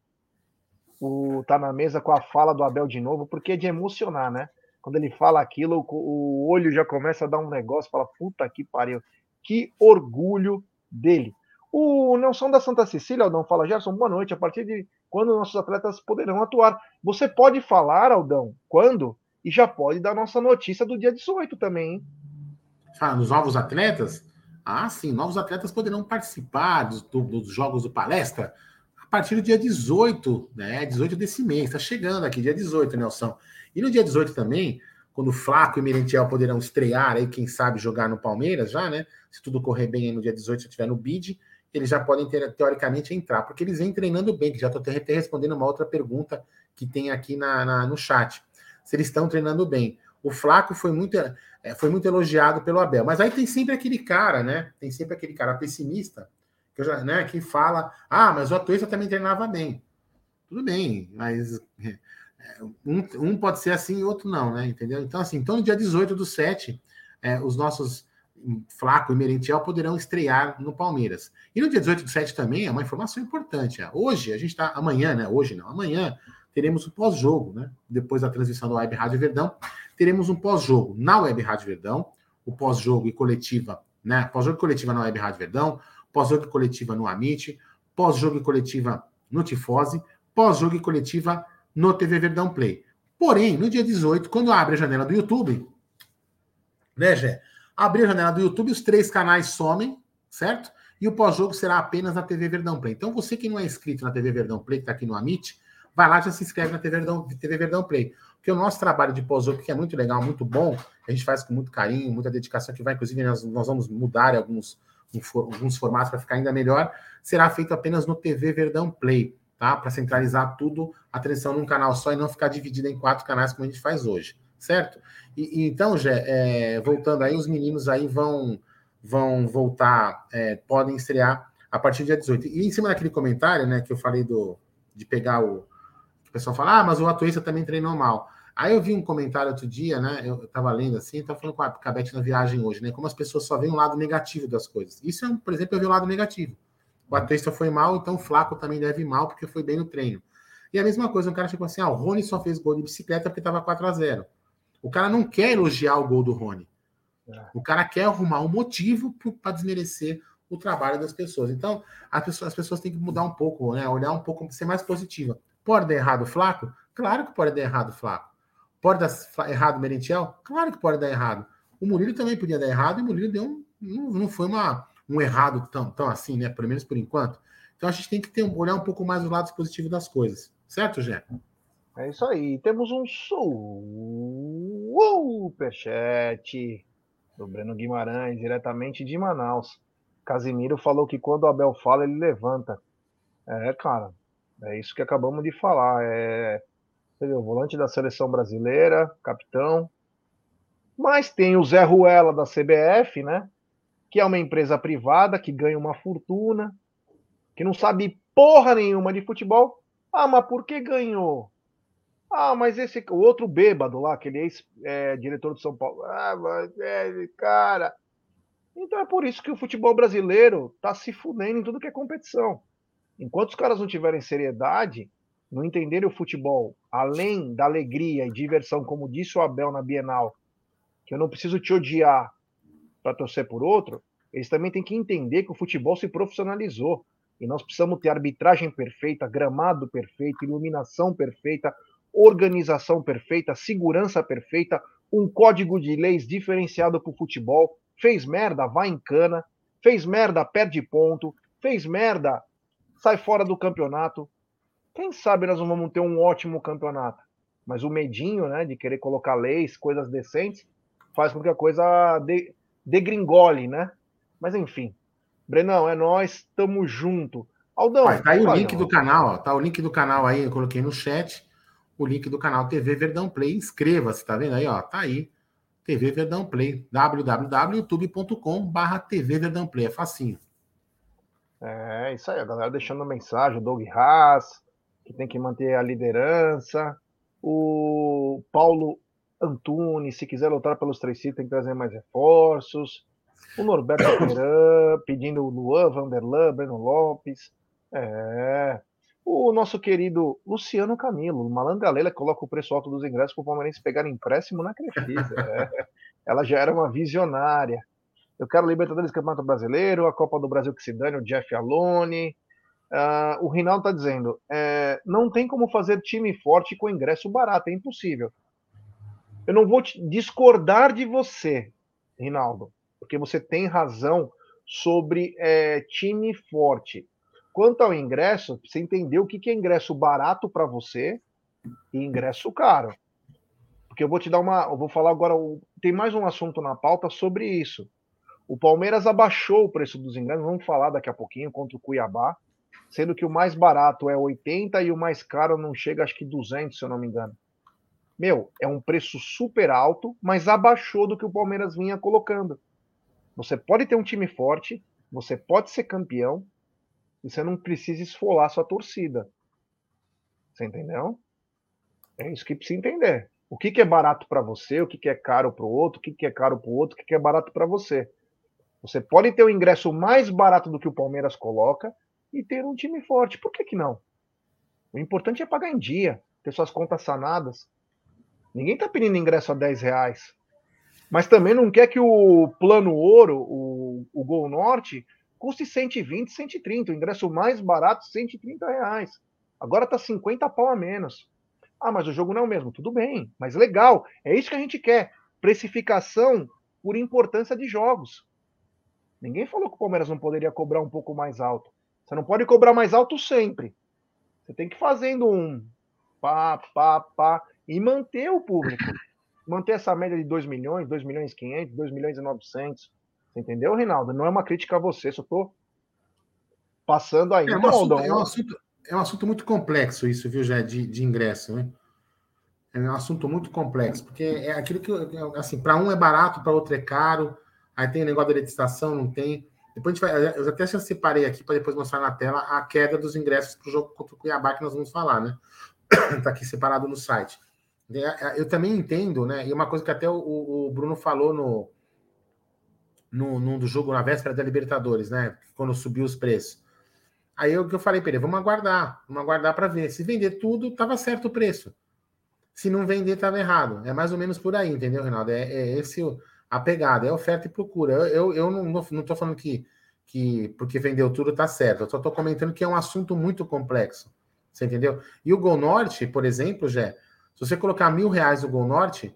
o tá na mesa com a fala do Abel de novo, porque é de emocionar, né? Quando ele fala aquilo, o olho já começa a dar um negócio, fala, puta que pariu, que orgulho dele. O Nelson da Santa Cecília, Aldão, fala, Gerson, boa noite. A partir de quando nossos atletas poderão atuar? Você pode falar, Aldão, quando? E já pode dar nossa notícia do dia 18 também, hein? Ah, nos novos atletas? Ah, sim, novos atletas poderão participar dos, dos jogos do palestra partir do dia 18, né? 18 desse mês, está chegando aqui, dia 18, Nelson. E no dia 18 também, quando Flaco e Merentiel poderão estrear aí, quem sabe jogar no Palmeiras já, né? Se tudo correr bem aí no dia 18, se estiver no bid, eles já podem ter, teoricamente entrar, porque eles vêm treinando bem, que já estou até respondendo uma outra pergunta que tem aqui na, na, no chat. Se eles estão treinando bem. O Flaco foi muito, é, foi muito elogiado pelo Abel, mas aí tem sempre aquele cara, né? Tem sempre aquele cara pessimista que, já, né, que fala, ah, mas o Atuesta também treinava bem. Tudo bem, mas é, um, um pode ser assim e outro não, né? Entendeu? Então, assim, então no dia 18 do 7, é, os nossos Flaco e Merentiel poderão estrear no Palmeiras. E no dia 18 do 7 também é uma informação importante. É, hoje, a gente está. Amanhã, né? Hoje não, amanhã teremos o pós-jogo, né? Depois da transmissão da Web Rádio Verdão, teremos um pós-jogo na Web Rádio Verdão, o pós-jogo e coletiva, né? Pós-jogo e coletiva na Web Rádio Verdão, pós-jogo e coletiva no Amit, pós-jogo e coletiva no Tifose, pós-jogo e coletiva no TV Verdão Play. Porém, no dia 18, quando abre a janela do YouTube, né, Gé? Abrir a janela do YouTube, os três canais somem, certo? E o pós-jogo será apenas na TV Verdão Play. Então, você que não é inscrito na TV Verdão Play, que está aqui no Amit, vai lá já se inscreve na TV Verdão, TV Verdão Play. Porque o nosso trabalho de pós-jogo, que é muito legal, muito bom, a gente faz com muito carinho, muita dedicação, que vai, inclusive, nós, nós vamos mudar alguns alguns formatos para ficar ainda melhor, será feito apenas no TV Verdão Play, tá? Para centralizar tudo, a atenção num canal só e não ficar dividida em quatro canais como a gente faz hoje, certo? E, e então, Gé, é, voltando aí, os meninos aí vão vão voltar, é, podem estrear a partir do dia 18. E em cima daquele comentário, né, que eu falei do de pegar o o pessoal fala, ah, mas o Atuista também treinou mal. Aí eu vi um comentário outro dia, né? Eu estava lendo assim, estava falando com a, Beth na viagem hoje, né? Como as pessoas só veem o lado negativo das coisas. Isso, é, por exemplo, eu vi o lado negativo. O Batista foi mal, então o Flaco também deve ir mal, porque foi bem no treino. E a mesma coisa, um cara chegou assim: ah, o Rony só fez gol de bicicleta porque estava 4 a 0 O cara não quer elogiar o gol do Rony. É. O cara quer arrumar um motivo para desmerecer o trabalho das pessoas. Então, as pessoas, as pessoas têm que mudar um pouco, né? Olhar um pouco, ser mais positiva. Pode dar errado o Flaco? Claro que pode dar errado o Flaco. Pode dar errado o Merentiel? Claro que pode dar errado. O Murilo também podia dar errado, e o Murilo deu um, não, não foi uma, um errado tão, tão assim, né? Pelo menos por enquanto. Então a gente tem que ter, olhar um pouco mais o lado positivo das coisas. Certo, Jé? É isso aí. Temos um superchat do Breno Guimarães, diretamente de Manaus. Casimiro falou que quando o Abel fala, ele levanta. É, cara, é isso que acabamos de falar. É, entendeu? Volante da seleção brasileira, capitão. Mas tem o Zé Ruela da CBF, né? Que é uma empresa privada que ganha uma fortuna, que não sabe porra nenhuma de futebol. Ah, mas por que ganhou? Ah, mas esse o outro bêbado lá, aquele ex-diretor é, de São Paulo. Ah, mas é, cara. Então é por isso que o futebol brasileiro tá se fudendo em tudo que é competição. Enquanto os caras não tiverem seriedade, não entenderem o futebol, além da alegria e diversão, como disse o Abel na Bienal, que eu não preciso te odiar para torcer por outro, eles também têm que entender que o futebol se profissionalizou. E nós precisamos ter arbitragem perfeita, gramado perfeito, iluminação perfeita, organização perfeita, segurança perfeita, um código de leis diferenciado para o futebol. Fez merda, vai em cana. Fez merda, perde ponto. Fez merda, sai fora do campeonato. Quem sabe nós não vamos ter um ótimo campeonato. Mas o medinho, né, de querer colocar leis, coisas decentes, faz com que a coisa de, degringole, né? Mas enfim. Brenão, é nós, tamo junto. Aldão. Pai, tá aí o link do canal, ó, tá o link do canal aí, eu coloquei no chat o link do canal TV Verdão Play. Inscreva-se, tá vendo aí, ó? Tá aí. TV Verdão Play. www.youtube.com/barra TV Verdão Play. É facinho. É, isso aí, a galera deixando mensagem, o Doug Haas, que tem que manter a liderança. O Paulo Antunes, se quiser lutar pelos três títulos, tem que trazer mais reforços. O Norberto Peran, pedindo o Luan, Vanderlan, Breno Lopes. É o nosso querido Luciano Camilo, Malangalela, coloca o preço alto dos ingressos para o Palmeirense pegar empréstimo na Crefisa. é. Ela já era uma visionária. Eu quero Libertadores Campeonato Brasileiro, a Copa do Brasil que se dane, o Jeff Alone. Uh, o Rinaldo está dizendo: é, não tem como fazer time forte com ingresso barato, é impossível. Eu não vou discordar de você, Rinaldo, porque você tem razão sobre é, time forte. Quanto ao ingresso, você entendeu o que é ingresso barato para você e ingresso caro. Porque eu vou te dar uma. Eu vou falar agora. Tem mais um assunto na pauta sobre isso. O Palmeiras abaixou o preço dos ingressos, vamos falar daqui a pouquinho, contra o Cuiabá, sendo que o mais barato é 80 e o mais caro não chega, acho que 200, se eu não me engano. Meu, é um preço super alto, mas abaixou do que o Palmeiras vinha colocando. Você pode ter um time forte, você pode ser campeão, e você não precisa esfolar sua torcida. Você entendeu? É isso que precisa entender. O que, que é barato para você, o que, que é caro para o outro, o que, que é caro para o outro, o que, que é barato para você. Você pode ter o ingresso mais barato do que o Palmeiras coloca e ter um time forte. Por que, que não? O importante é pagar em dia, ter suas contas sanadas. Ninguém está pedindo ingresso a 10 reais. Mas também não quer que o plano ouro, o, o Gol Norte, custe 120, 130. O ingresso mais barato, 130 reais. Agora tá 50 pau a menos. Ah, mas o jogo não é o mesmo. Tudo bem, mas legal. É isso que a gente quer. Precificação por importância de jogos. Ninguém falou que o Palmeiras não poderia cobrar um pouco mais alto. Você não pode cobrar mais alto sempre. Você tem que ir fazendo um pá, pá, pá, e manter o público. Manter essa média de 2 milhões, 2 milhões e 500, 2 milhões e 900. Entendeu, Reinaldo? Não é uma crítica a você, só estou passando aí. É, um assunto, é, um assunto, é um assunto muito complexo isso, viu, já de, de ingresso, né? É um assunto muito complexo, porque é aquilo que, assim, para um é barato, para outro é caro, aí tem o negócio da licitação, não tem. Depois a gente vai, eu até já separei aqui para depois mostrar na tela a queda dos ingressos para o jogo contra o Cuiabá que nós vamos falar, né? Está aqui separado no site. É, é, eu também entendo, né? E uma coisa que até o, o Bruno falou no, no, do jogo na véspera da Libertadores, né? Quando subiu os preços. Aí eu que eu falei para ele, vamos aguardar, vamos aguardar para ver. Se vender tudo, tava certo o preço. Se não vender, tava errado. É mais ou menos por aí, entendeu, Reinaldo? É, é esse a pegada, é oferta e procura. Eu, eu, eu não, não tô falando que, que porque vendeu tudo tá certo. Eu só tô comentando que é um assunto muito complexo. Você entendeu? E o Gol Norte, por exemplo, Jé, se você colocar mil reais no Gol Norte,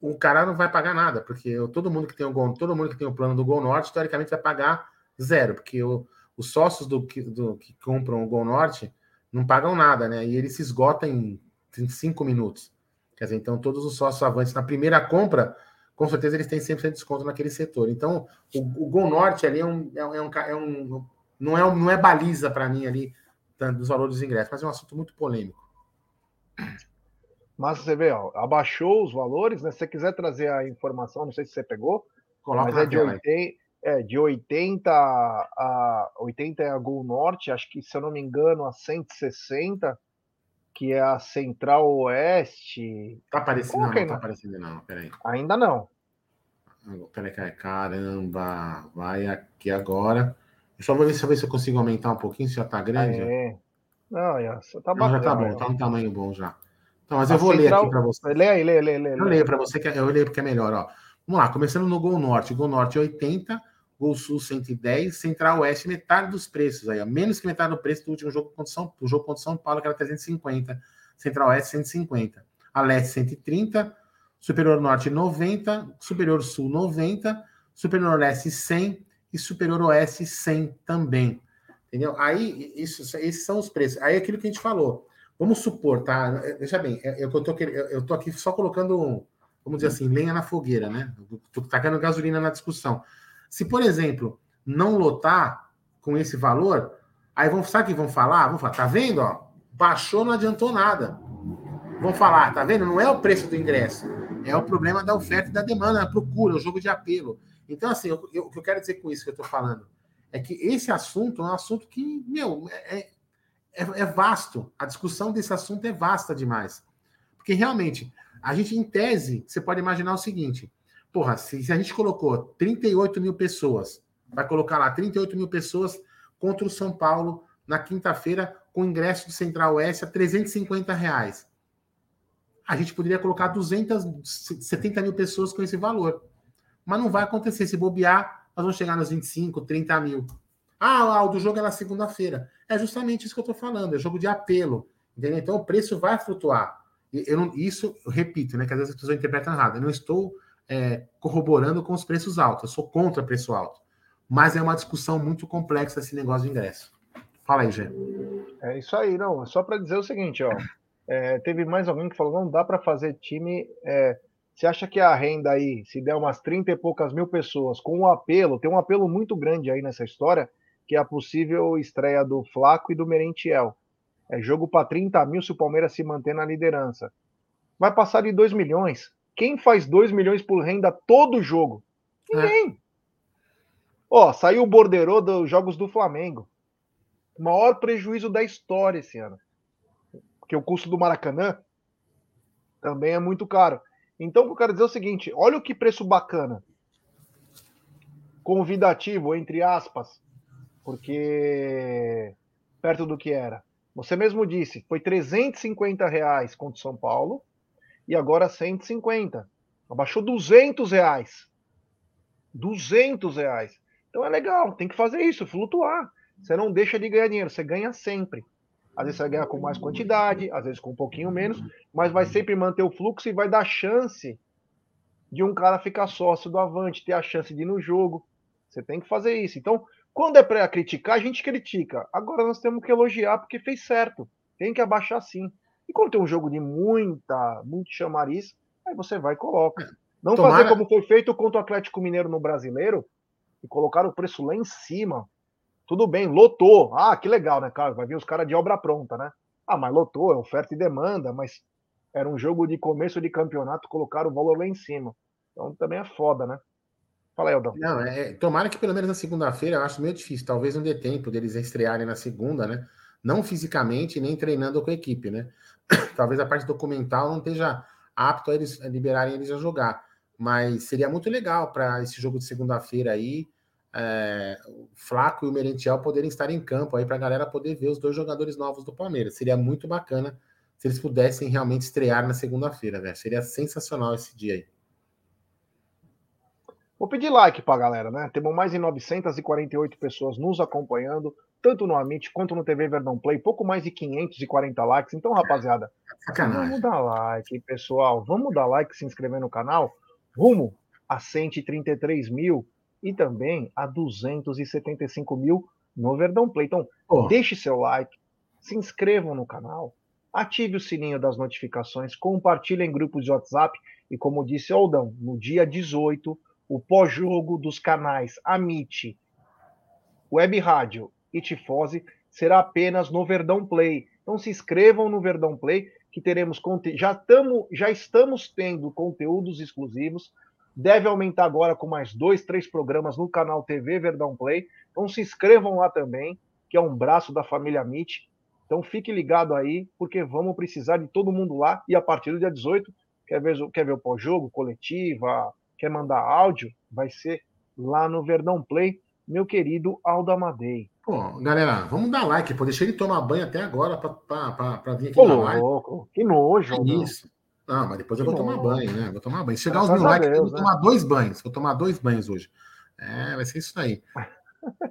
o cara não vai pagar nada, porque todo mundo que tem o Gol, todo mundo que tem o plano do Gol Norte, teoricamente vai pagar zero, porque o, os sócios do, do, que compram o Gol Norte não pagam nada, né? E ele se esgota em, em cinco minutos. Quer dizer, então todos os sócios avantes na primeira compra, com certeza eles têm 100% de desconto naquele setor. Então, o, o Gol Norte ali é um, é, um, é um não é, não é baliza para mim ali dos valores dos ingressos, mas é um assunto muito polêmico. Mas você vê, ó, abaixou os valores, né? Se você quiser trazer a informação, não sei se você pegou, Coloca mas é de, 80, É, de 80 a 80 é a Gol Norte, acho que, se eu não me engano, a 160, que é a Central Oeste. Tá aparecendo, não, não tá aparecendo, não, peraí. Ainda não. Peraí, caramba, vai aqui agora. Eu ver se, eu consigo aumentar um pouquinho, se já tá grande. É. Não, já, tá não, já tá bom, tá um tamanho bom já. Então, mas a eu vou central... ler aqui para você. Lê aí, lê, lê, lê. Eu leio para você, que é, eu leio porque é melhor, ó. Vamos lá, começando no Gol Norte. Gol Norte 80, Gol Sul 110, Central Oeste metade dos preços aí, ó. menos que metade do preço do último jogo contra São, do jogo contra São Paulo, que era 350, Central Oeste 150, a Leste 130, Superior Norte 90, Superior Sul 90, Superior Leste 100 e Superior Oeste 100 também. Entendeu? Aí, isso, esses são os preços. Aí é aquilo que a gente falou. Vamos supor, tá? Veja bem, eu, eu, tô, eu tô aqui só colocando vamos dizer assim, lenha na fogueira, né? Estou tacando gasolina na discussão. Se, por exemplo, não lotar com esse valor, aí vão, sabe o que vão falar? Vão falar, tá vendo? Ó, baixou, não adiantou nada. Vão falar, tá vendo? Não é o preço do ingresso, é o problema da oferta e da demanda, da procura, o jogo de apelo. Então, assim, eu, eu, o que eu quero dizer com isso que eu estou falando é que esse assunto é um assunto que, meu, é, é, é vasto. A discussão desse assunto é vasta demais. Porque realmente, a gente, em tese, você pode imaginar o seguinte: porra, se, se a gente colocou 38 mil pessoas, vai colocar lá 38 mil pessoas contra o São Paulo na quinta-feira, com ingresso do Central Oeste a 350 reais. A gente poderia colocar 270 mil pessoas com esse valor. Mas não vai acontecer. Se bobear, nós vamos chegar nos 25, 30 mil. Ah, o do jogo é na segunda-feira. É justamente isso que eu estou falando. É jogo de apelo. Entendeu? Então o preço vai flutuar. Eu não, isso, eu repito, né? Que às vezes as pessoas interpretam errado. Eu não estou é, corroborando com os preços altos, eu sou contra preço alto. Mas é uma discussão muito complexa esse negócio de ingresso. Fala aí, Gê. É isso aí, não. Só para dizer o seguinte, ó. É, teve mais alguém que falou: não dá para fazer time. É, você acha que a renda aí, se der umas 30 e poucas mil pessoas, com um apelo, tem um apelo muito grande aí nessa história, que é a possível estreia do Flaco e do Merentiel. É jogo para 30 mil se o Palmeiras se manter na liderança. Vai passar de 2 milhões. Quem faz 2 milhões por renda todo jogo? Ninguém. É. Ó, saiu o borderô dos jogos do Flamengo. O maior prejuízo da história esse ano. Porque o custo do Maracanã também é muito caro. Então, eu quero dizer é o seguinte: olha o que preço bacana. Convidativo, entre aspas, porque perto do que era. Você mesmo disse, foi 350 reais contra o São Paulo e agora 150. Abaixou 200 reais. 200 reais. Então é legal, tem que fazer isso, flutuar. Você não deixa de ganhar dinheiro, você ganha sempre. Às vezes você vai ganhar com mais quantidade, às vezes com um pouquinho menos, mas vai sempre manter o fluxo e vai dar chance de um cara ficar sócio do Avante, ter a chance de ir no jogo. Você tem que fazer isso. Então, quando é para criticar, a gente critica. Agora nós temos que elogiar porque fez certo. Tem que abaixar sim. E quando tem um jogo de muita, muito chamariz, aí você vai e coloca. Não Tomara... fazer como foi feito contra o Atlético Mineiro no Brasileiro e colocar o preço lá em cima. Tudo bem, lotou. Ah, que legal, né, cara? Vai vir os caras de obra pronta, né? Ah, mas lotou, é oferta e demanda, mas era um jogo de começo de campeonato, colocaram o valor lá em cima. Então também é foda, né? Fala aí, Aldão. Não, é, tomara que pelo menos na segunda-feira, eu acho meio difícil. Talvez não dê tempo deles estrearem na segunda, né? Não fisicamente, nem treinando com a equipe, né? Talvez a parte documental não esteja apto a eles a liberarem eles a jogar. Mas seria muito legal para esse jogo de segunda-feira aí, é, o Flaco e o Merentiel poderem estar em campo aí para a galera poder ver os dois jogadores novos do Palmeiras. Seria muito bacana se eles pudessem realmente estrear na segunda-feira, velho. Seria sensacional esse dia aí. Vou pedir like para a galera, né? Temos mais de 948 pessoas nos acompanhando, tanto no Amit quanto no TV Verdão Play, pouco mais de 540 likes. Então, rapaziada, Sacanagem. vamos dar like, pessoal. Vamos dar like, se inscrever no canal, rumo a 133 mil e também a 275 mil no Verdão Play. Então, oh. deixe seu like, se inscrevam no canal, ative o sininho das notificações, compartilhem em grupos de WhatsApp e, como disse Aldão, no dia 18 o pós-jogo dos canais Amit, Web Rádio e Tifose será apenas no Verdão Play. Então se inscrevam no Verdão Play que teremos já estamos já estamos tendo conteúdos exclusivos Deve aumentar agora com mais dois, três programas no canal TV Verdão Play. Então se inscrevam lá também, que é um braço da família Mit. Então fique ligado aí, porque vamos precisar de todo mundo lá. E a partir do dia 18, quer ver, quer ver o pós-jogo, coletiva, quer mandar áudio, vai ser lá no Verdão Play, meu querido Aldo Amadei. Pô, galera, vamos dar like, pô. Deixei ele tomar banho até agora para vir aqui Pô, na live. Louco, que nojo, é isso. Não, mas depois eu vou tomar banho, né? Vou tomar banho. Chegar aos mil likes, eu vou né? tomar dois banhos. Vou tomar dois banhos hoje. É, vai ser isso aí.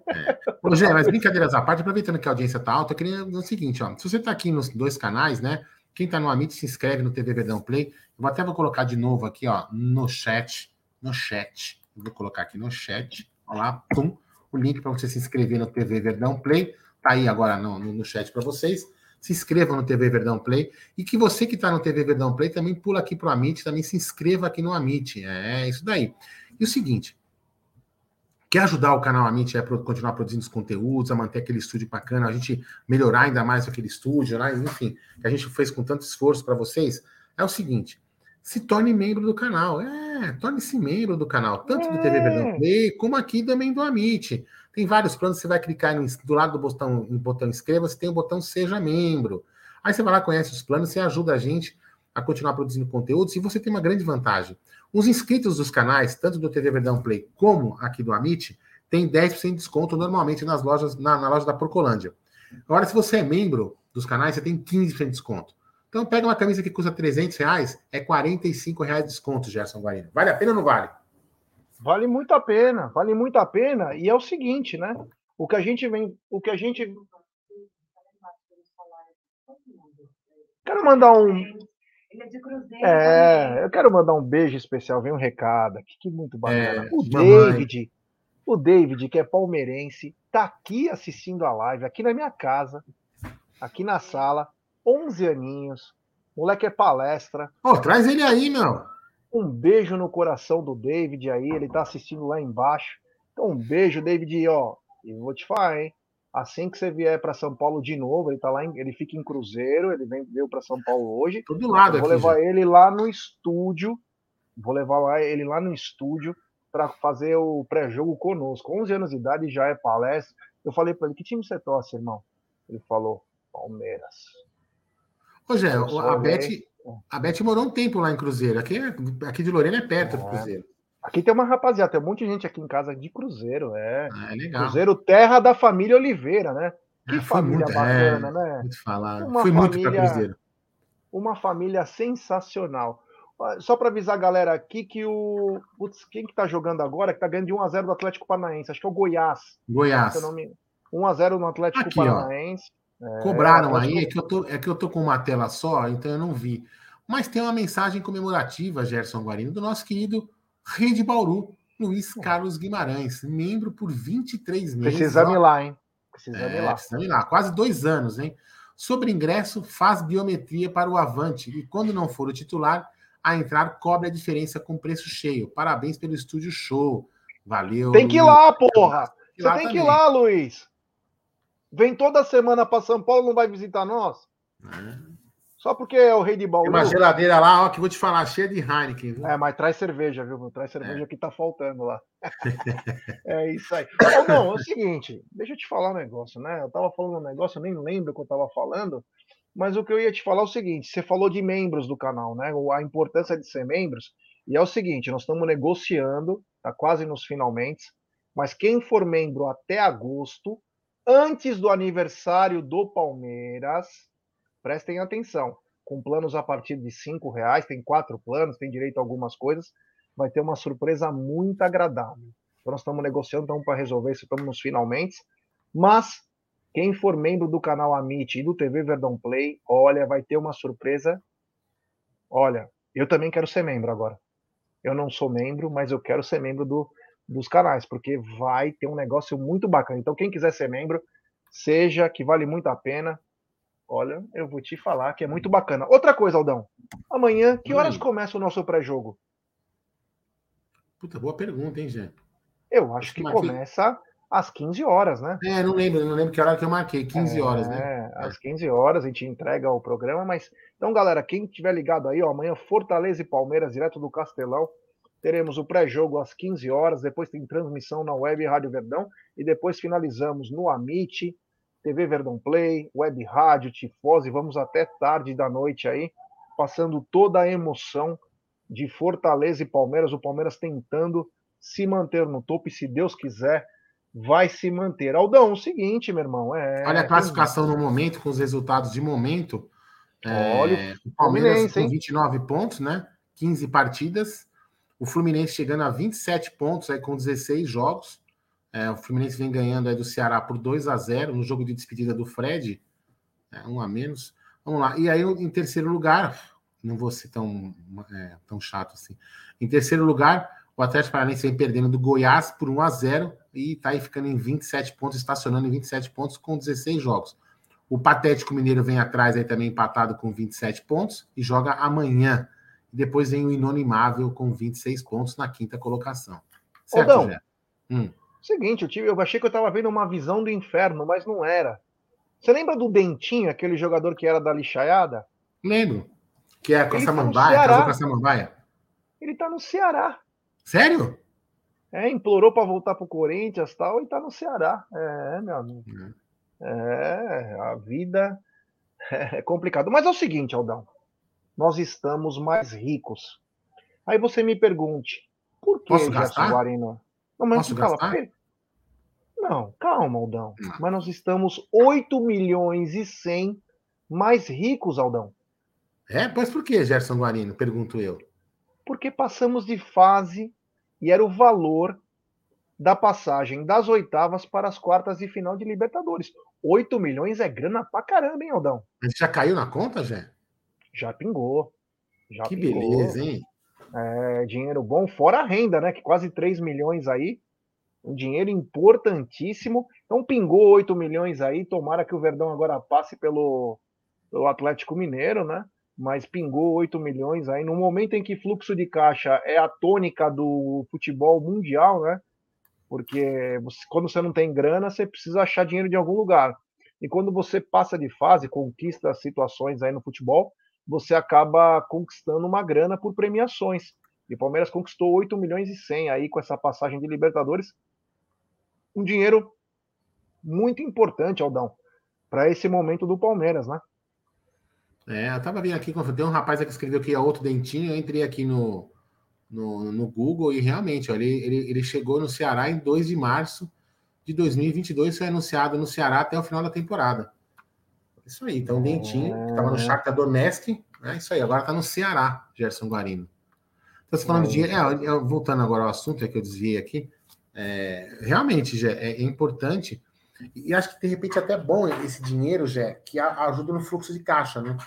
É. Ô, Gê, mas brincadeiras à parte, aproveitando que a audiência tá alta, eu queria dizer o seguinte, ó. Se você tá aqui nos dois canais, né? Quem tá no Amit, se inscreve no TV Verdão Play. Eu até vou colocar de novo aqui, ó, no chat. No chat. Vou colocar aqui no chat. Olha lá, pum. O link para você se inscrever no TV Verdão Play. Tá aí agora no, no, no chat para vocês se inscreva no TV Verdão Play e que você que está no TV Verdão Play também pula aqui para o Amit, também se inscreva aqui no Amit. É isso daí. E o seguinte, quer ajudar o canal Amit a continuar produzindo os conteúdos, a manter aquele estúdio bacana, a gente melhorar ainda mais aquele estúdio, lá, enfim, que a gente fez com tanto esforço para vocês, é o seguinte, se torne membro do canal. É, torne-se membro do canal, tanto do TV Verdão é. Play, como aqui também do Amit. Tem vários planos, você vai clicar no, do lado do botão, no botão inscreva-se, tem o botão seja membro. Aí você vai lá, conhece os planos, você ajuda a gente a continuar produzindo conteúdo. Se você tem uma grande vantagem. Os inscritos dos canais, tanto do TV Verdão Play como aqui do Amit, tem 10% de desconto normalmente nas lojas, na, na, loja da Procolândia. Agora, se você é membro dos canais, você tem 15% de desconto. Então, pega uma camisa que custa 300 reais, é 45 reais de desconto, Gerson Guarino. Vale a pena ou não vale? Vale muito a pena, vale muito a pena. E é o seguinte, né? O que a gente vem, o que a gente Quero mandar um é, eu quero mandar um beijo especial, vem um recado aqui, que muito bacana. É, o David, o David, que é palmeirense, tá aqui assistindo a live, aqui na minha casa, aqui na sala, 11 aninhos, moleque é palestra. Pô, traz ele aí, meu. Um beijo no coração do David aí, ele tá assistindo lá embaixo. Então, um beijo, David, ó. E vou te falar, hein? Assim que você vier para São Paulo de novo, ele tá lá, em, ele fica em Cruzeiro, ele vem veio para São Paulo hoje. Todo lado eu Vou levar já. ele lá no estúdio, vou levar lá, ele lá no estúdio para fazer o pré-jogo conosco. 11 anos de idade já é palestra. Eu falei para ele: "Que time você torce, irmão?" Ele falou: "Palmeiras". Ô, Zé, a Beth, a Beth morou um tempo lá em Cruzeiro. Aqui, aqui de Lorena é perto é. do Cruzeiro. Aqui tem uma rapaziada, tem um monte de gente aqui em casa de Cruzeiro, é. Ah, é legal. Cruzeiro, terra da família Oliveira, né? Que ah, família muito, bacana, é, né? Muito falar. Uma Fui família, muito para Cruzeiro. Uma família sensacional. Só para avisar a galera aqui que o. Putz, quem que tá jogando agora? Que tá ganhando de 1x0 do Atlético Paranaense. Acho que é o Goiás. Goiás. 1x0 no Atlético aqui, Paranaense. É, Cobraram aí, é que, eu tô, é que eu tô com uma tela só, então eu não vi. Mas tem uma mensagem comemorativa, Gerson Guarino, do nosso querido rei de Bauru, Luiz Carlos Guimarães, membro por 23 meses. Precisa me lá, hein? Precisa é, me lá. Me lá. Quase dois anos, hein? Sobre ingresso, faz biometria para o Avante e quando não for o titular, a entrar cobre a diferença com preço cheio. Parabéns pelo estúdio show. Valeu. Tem que ir lá, porra! Você tem que ir lá, Luiz. Vem toda semana para São Paulo, não vai visitar nós? É. Só porque é o rei de Bauru. Tem uma geladeira lá, ó, que vou te falar, cheia de Heineken. Viu? É, mas traz cerveja, viu? Traz cerveja é. que tá faltando lá. é isso aí. não, é o seguinte, deixa eu te falar um negócio, né? Eu tava falando um negócio, eu nem lembro o que eu tava falando, mas o que eu ia te falar é o seguinte: você falou de membros do canal, né? A importância de ser membros. E é o seguinte, nós estamos negociando, tá quase nos finalmente, mas quem for membro até agosto, antes do aniversário do Palmeiras, prestem atenção. Com planos a partir de cinco reais, tem quatro planos, tem direito a algumas coisas, vai ter uma surpresa muito agradável. Então nós estamos negociando, estamos para resolver isso, estamos nos finalmente. Mas quem for membro do canal Amit e do TV Verdão Play, olha, vai ter uma surpresa. Olha, eu também quero ser membro agora. Eu não sou membro, mas eu quero ser membro do, dos canais, porque vai ter um negócio muito bacana. Então, quem quiser ser membro, seja, que vale muito a pena. Olha, eu vou te falar que é muito bacana. Outra coisa, Aldão. Amanhã, que horas começa o nosso pré-jogo? Puta, boa pergunta, hein, Gê? Eu acho que começa às 15 horas, né? É, não lembro, não lembro que hora que eu marquei. 15 é, horas, né? É, às 15 horas a gente entrega o programa, mas. Então, galera, quem tiver ligado aí, ó, amanhã Fortaleza e Palmeiras, direto do Castelão. Teremos o pré-jogo às 15 horas, depois tem transmissão na web Rádio Verdão e depois finalizamos no Amit, TV Verdão Play, Web Rádio, Tifose, vamos até tarde da noite aí, passando toda a emoção de Fortaleza e Palmeiras, o Palmeiras tentando se manter no topo e se Deus quiser vai se manter. Aldão, o seguinte, meu irmão, é Olha a classificação no momento com os resultados de momento. Olha, é, o Palmeiras com 29 pontos, né? 15 partidas. O Fluminense chegando a 27 pontos aí com 16 jogos. É, o Fluminense vem ganhando aí do Ceará por 2 a 0 no jogo de despedida do Fred. É, um a menos. Vamos lá. E aí, em terceiro lugar, não vou ser tão, é, tão chato assim. Em terceiro lugar, o Atlético Paranaense vem perdendo do Goiás por 1 a 0 e está aí ficando em 27 pontos, estacionando em 27 pontos com 16 jogos. O Patético Mineiro vem atrás aí também empatado com 27 pontos e joga amanhã. Depois vem o Inonimável com 26 pontos na quinta colocação. Certo, Odão, hum. Seguinte, eu, tive, eu achei que eu estava vendo uma visão do inferno, mas não era. Você lembra do Dentinho, aquele jogador que era da lixaiada? Lembro. Que é com a Samambaia, casou com a Samambaia. Ele tá no Ceará. Sério? É, implorou para voltar pro Corinthians e tal, e tá no Ceará. É, meu amigo. É, é a vida é complicado. Mas é o seguinte, Aldão nós estamos mais ricos. Aí você me pergunte, por que Posso gastar? Guarino? Não, mas Posso gastar? Não, calma, Aldão. Não. Mas nós estamos 8 milhões e 100 mais ricos, Aldão. É? Pois por que, Gerson Guarino? Pergunto eu. Porque passamos de fase e era o valor da passagem das oitavas para as quartas de final de Libertadores. 8 milhões é grana pra caramba, hein, Aldão? Mas já caiu na conta, Jé? Já pingou. Já que pingou. beleza, hein? É, dinheiro bom, fora a renda, né? Que quase 3 milhões aí. Um dinheiro importantíssimo. Então pingou 8 milhões aí. Tomara que o Verdão agora passe pelo, pelo Atlético Mineiro, né? Mas pingou 8 milhões aí. No momento em que fluxo de caixa é a tônica do futebol mundial, né? Porque você, quando você não tem grana, você precisa achar dinheiro de algum lugar. E quando você passa de fase, conquista situações aí no futebol, você acaba conquistando uma grana por premiações. E o Palmeiras conquistou 8 milhões e 100 aí com essa passagem de Libertadores. Um dinheiro muito importante, Aldão, para esse momento do Palmeiras, né? É, eu tava vendo aqui, tem um rapaz que escreveu que é outro dentinho, eu entrei aqui no, no, no Google e realmente, ó, ele, ele, ele chegou no Ceará em 2 de março de 2022, foi anunciado no Ceará até o final da temporada. Isso aí, então o Dentinho, que estava no. Shakhtar Donetsk, né? Isso aí, agora está no Ceará, Gerson Guarino. Então, você falando de. É, voltando agora ao assunto, é que eu desviei aqui. É, realmente, Gé, é, é, importante. E acho que de repente é até bom esse dinheiro, Gé, que ajuda no fluxo de caixa, né?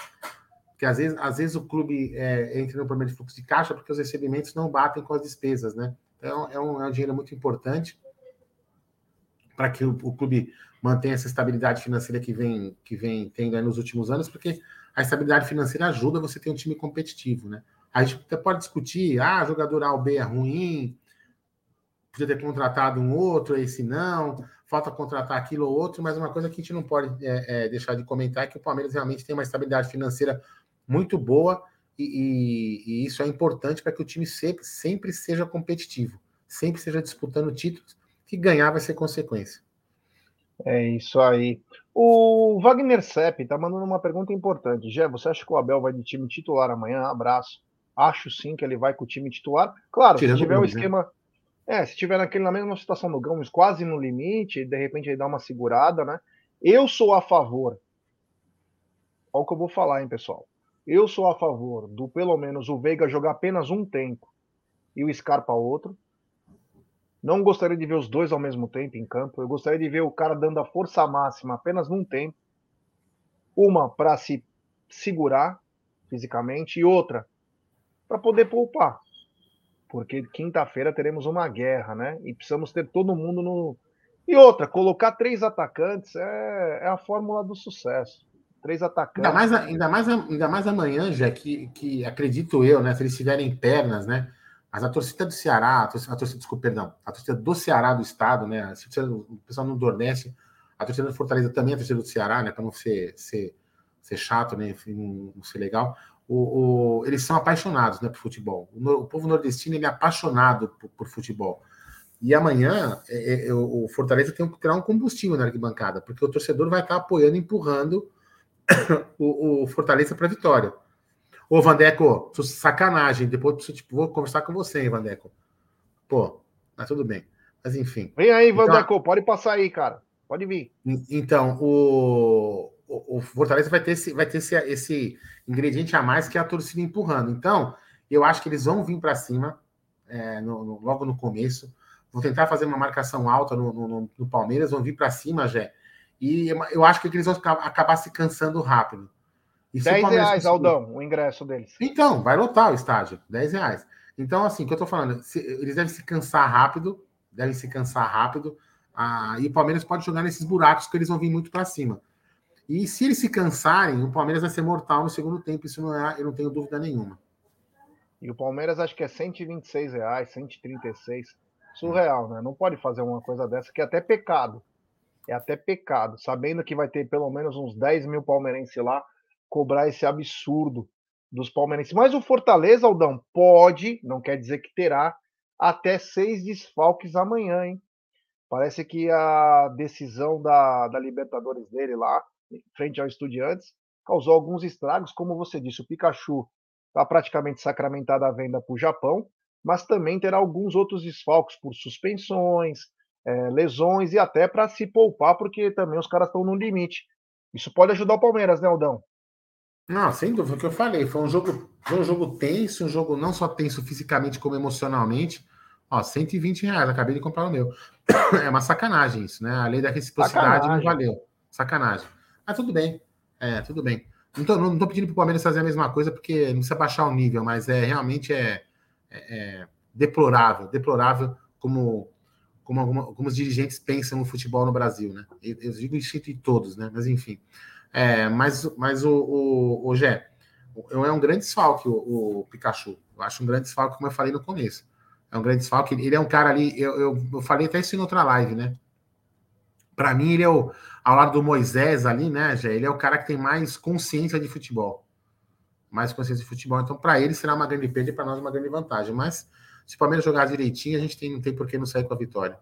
Porque às vezes, às vezes o clube é, entra no problema de fluxo de caixa porque os recebimentos não batem com as despesas, né? Então é um, é um dinheiro muito importante para que o, o clube mantém essa estabilidade financeira que vem, que vem tendo nos últimos anos, porque a estabilidade financeira ajuda você ter um time competitivo, né? A gente até pode discutir, ah, jogador A ou B é ruim, podia ter contratado um outro, esse não, falta contratar aquilo ou outro, mas uma coisa que a gente não pode é, é, deixar de comentar é que o Palmeiras realmente tem uma estabilidade financeira muito boa e, e, e isso é importante para que o time sempre, sempre seja competitivo, sempre seja disputando títulos, que ganhar vai ser consequência. É isso aí. O Wagner Sepp tá mandando uma pergunta importante. Gé, você acha que o Abel vai de time titular amanhã? Abraço. Acho sim que ele vai com o time titular. Claro, Tirando se tiver o um né? esquema. É, se tiver naquele, na mesma situação do Gomes, quase no limite, de repente ele dá uma segurada, né? Eu sou a favor. Olha o que eu vou falar, hein, pessoal. Eu sou a favor do pelo menos o Veiga jogar apenas um tempo e o Scarpa outro. Não gostaria de ver os dois ao mesmo tempo em campo. Eu gostaria de ver o cara dando a força máxima apenas num tempo. Uma para se segurar fisicamente e outra para poder poupar. Porque quinta-feira teremos uma guerra, né? E precisamos ter todo mundo no. E outra, colocar três atacantes é, é a fórmula do sucesso. Três atacantes. Ainda mais, ainda mais, ainda mais amanhã, já que, que acredito eu, né? Se eles tiverem pernas, né? Mas a torcida do Ceará, a torcida, a torcida, desculpa, perdão, a torcida do Ceará do estado, né? Torcida, o pessoal no Nordeste, a torcida do Fortaleza também é a torcida do Ceará, né? Para não ser, ser, ser chato, né? Enfim, não ser legal. o, o, eles são apaixonados né, por futebol. O, o povo nordestino ele é apaixonado por, por futebol. E amanhã é, é, o Fortaleza tem que tirar um combustível na arquibancada, porque o torcedor vai estar apoiando, empurrando o, o Fortaleza para a vitória. Ô, Vandeco, sacanagem. Depois tipo, vou conversar com você, hein, Vandeco. Pô, mas tudo bem. Mas enfim. Vem aí, então, Vandeco, pode passar aí, cara. Pode vir. Então, o, o, Fortaleza vai ter, esse, vai ter esse, esse ingrediente a mais que é a torcida empurrando. Então, eu acho que eles vão vir para cima é, no, no, logo no começo. Vão tentar fazer uma marcação alta no, no, no Palmeiras, vão vir para cima, Jé. E eu acho que eles vão acabar se cansando rápido. E 10 reais, Aldão, o ingresso deles. Então, vai lotar o estádio, 10 reais. Então, assim, o que eu tô falando, se, eles devem se cansar rápido, devem se cansar rápido, ah, e o Palmeiras pode jogar nesses buracos que eles vão vir muito para cima. E se eles se cansarem, o Palmeiras vai ser mortal no segundo tempo, isso não é, eu não tenho dúvida nenhuma. E o Palmeiras acho que é 126 reais, 136. Surreal, né? Não pode fazer uma coisa dessa, que é até pecado. É até pecado, sabendo que vai ter pelo menos uns 10 mil palmeirenses lá, cobrar esse absurdo dos palmeirenses. Mas o Fortaleza, Aldão, pode, não quer dizer que terá, até seis desfalques amanhã, hein? Parece que a decisão da, da Libertadores dele lá, frente ao Estudiantes, causou alguns estragos. Como você disse, o Pikachu está praticamente sacramentado a venda para o Japão, mas também terá alguns outros desfalques por suspensões, é, lesões e até para se poupar, porque também os caras estão no limite. Isso pode ajudar o Palmeiras, né, Aldão? Não, sem dúvida, o que eu falei. Foi um jogo, foi um jogo tenso, um jogo não só tenso fisicamente como emocionalmente. Ó, 120 reais, acabei de comprar o meu. É uma sacanagem isso, né? A lei da reciprocidade sacanagem. não valeu. Sacanagem. Mas tudo bem. É, tudo bem. Não tô, não tô pedindo pro Palmeiras fazer a mesma coisa, porque não precisa baixar o nível, mas é realmente é, é, é deplorável, deplorável como, como, alguma, como os dirigentes pensam no futebol no Brasil, né? Eu, eu digo isso de todos, né? Mas enfim. É, mas mas o, o, o Gé, é um grande desfalque o, o, Pikachu. Eu acho um grande desfalque, como eu falei no começo. É um grande desfalque. Ele é um cara ali, eu, eu, eu falei até isso em outra live, né? Para mim, ele é o, ao lado do Moisés ali, né, Gé? Ele é o cara que tem mais consciência de futebol. Mais consciência de futebol. Então, para ele será uma grande perda e para nós uma grande vantagem. Mas se o Palmeiras jogar direitinho, a gente tem, não tem por que não sair com a vitória.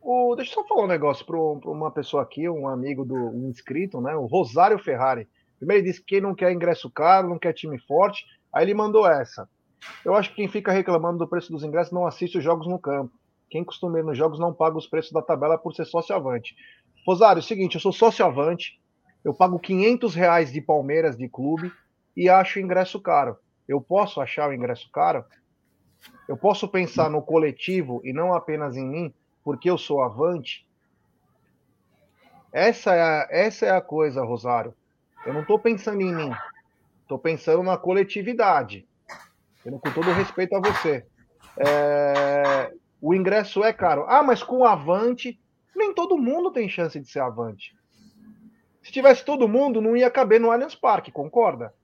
O, deixa eu só falar um negócio para uma pessoa aqui, um amigo do um inscrito, né? O Rosário Ferrari. Primeiro ele disse que quem não quer ingresso caro, não quer time forte. Aí ele mandou essa. Eu acho que quem fica reclamando do preço dos ingressos não assiste os jogos no campo. Quem costuma ir nos jogos não paga os preços da tabela por ser sócio avante. Rosário, é o seguinte, eu sou sócio avante, eu pago 500 reais de Palmeiras de clube e acho o ingresso caro. Eu posso achar o ingresso caro? Eu posso pensar no coletivo e não apenas em mim? Porque eu sou avante. Essa é a, essa é a coisa, Rosário. Eu não estou pensando em mim. Estou pensando na coletividade. Com todo respeito a você. É, o ingresso é caro. Ah, mas com avante, nem todo mundo tem chance de ser avante. Se tivesse todo mundo, não ia caber no Allianz Parque, concorda?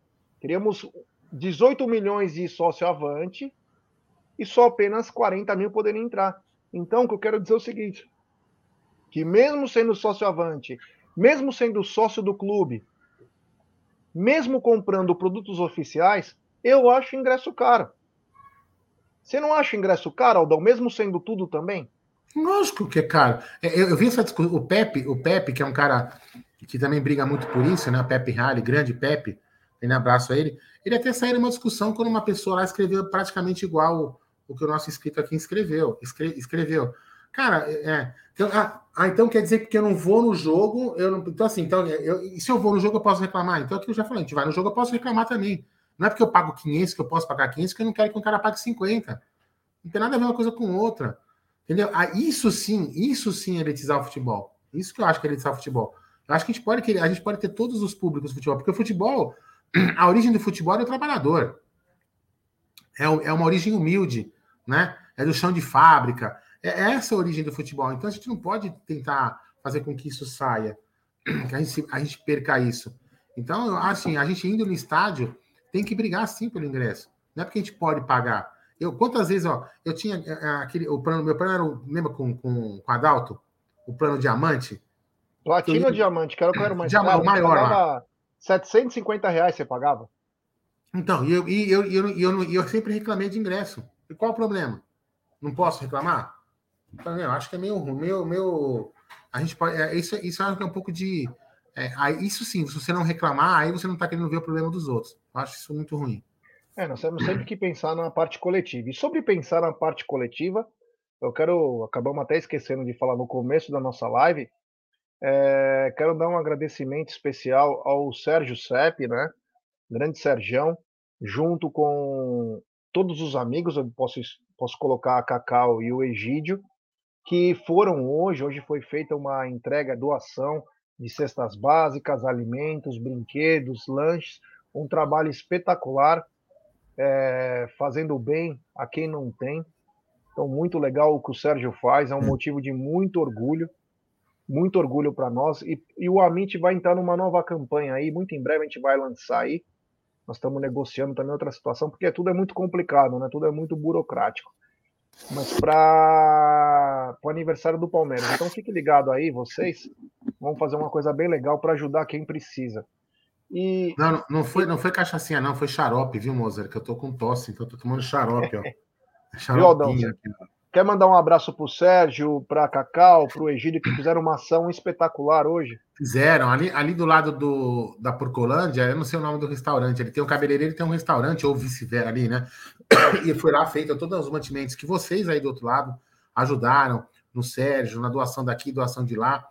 Teríamos 18 milhões de sócio avante e só apenas 40 mil poderiam entrar. Então, o que eu quero dizer é o seguinte: que mesmo sendo sócio avante, mesmo sendo sócio do clube, mesmo comprando produtos oficiais, eu acho ingresso caro. Você não acha ingresso caro, Aldão, mesmo sendo tudo também? Lógico que é caro. É, eu, eu vi essa discussão. O Pepe, o Pepe, que é um cara que também briga muito por isso, né? Pepe Rally, grande Pepe, um abraço a ele. Ele até saiu numa discussão quando uma pessoa lá escreveu praticamente igual o que o nosso inscrito aqui escreveu. Escre, escreveu. Cara, é, é. Então, ah, ah, então quer dizer que eu não vou no jogo, eu não, então assim, então, eu, se eu vou no jogo eu posso reclamar. Então, aqui eu já falei, a gente vai no jogo eu posso reclamar também. Não é porque eu pago 500 que eu posso pagar 500 que eu não quero que um cara pague 50. Não tem nada a ver uma coisa com outra. Entendeu? Ah, isso sim, isso sim é o futebol. Isso que eu acho que é o futebol. Eu acho que a gente pode querer, a gente pode ter todos os públicos do futebol, porque o futebol, a origem do futebol é o trabalhador. É, é uma origem humilde né? É do chão de fábrica. É essa a origem do futebol. Então a gente não pode tentar fazer com que isso saia, que a gente, a gente perca isso. Então, assim, a gente indo no estádio tem que brigar sim pelo ingresso. Não é porque a gente pode pagar. Eu, quantas vezes, ó, eu tinha é, é, aquele, o plano, meu plano era, o, lembra com, com, com Adalto? O plano diamante? Platino ou diamante? Quero, quero mais. Diamante, o maior lá. 750 reais você pagava? Então, e eu, e eu, eu, eu, eu, sempre reclamei de ingresso. E qual o problema? Não posso reclamar? Então, eu acho que é meio, meio, meio a gente pode, é, isso, isso acho que é um pouco de. É, isso sim, se você não reclamar, aí você não está querendo ver o problema dos outros. Eu acho isso muito ruim. É, nós temos sempre que pensar na parte coletiva. E sobre pensar na parte coletiva, eu quero. Acabamos até esquecendo de falar no começo da nossa live. É, quero dar um agradecimento especial ao Sérgio Sepp, né? Grande Sergião, junto com todos os amigos, eu posso, posso colocar a Cacau e o Egídio, que foram hoje, hoje foi feita uma entrega, doação de cestas básicas, alimentos, brinquedos, lanches, um trabalho espetacular, é, fazendo bem a quem não tem. Então, muito legal o que o Sérgio faz, é um motivo de muito orgulho, muito orgulho para nós. E, e o Amit vai entrar numa nova campanha aí, muito em breve a gente vai lançar aí. Nós estamos negociando também outra situação, porque tudo é muito complicado, né? tudo é muito burocrático mas para o aniversário do Palmeiras. Então fique ligado aí, vocês. Vamos fazer uma coisa bem legal para ajudar quem precisa. E... Não, não foi, não foi cachaçinha, não, foi xarope, viu, Mozer? Que eu tô com tosse, então tô tomando xarope, ó. Xaropinha aqui, ó. Quer mandar um abraço para o Sérgio, para a Cacau, para o Egídio, que fizeram uma ação espetacular hoje? Fizeram, ali, ali do lado do, da Porcolândia, eu não sei o nome do restaurante, ele tem um cabeleireiro, ele tem um restaurante, ou vice-versa ali, né? E foi lá feito todos os mantimentos que vocês aí do outro lado ajudaram, no Sérgio, na doação daqui, doação de lá.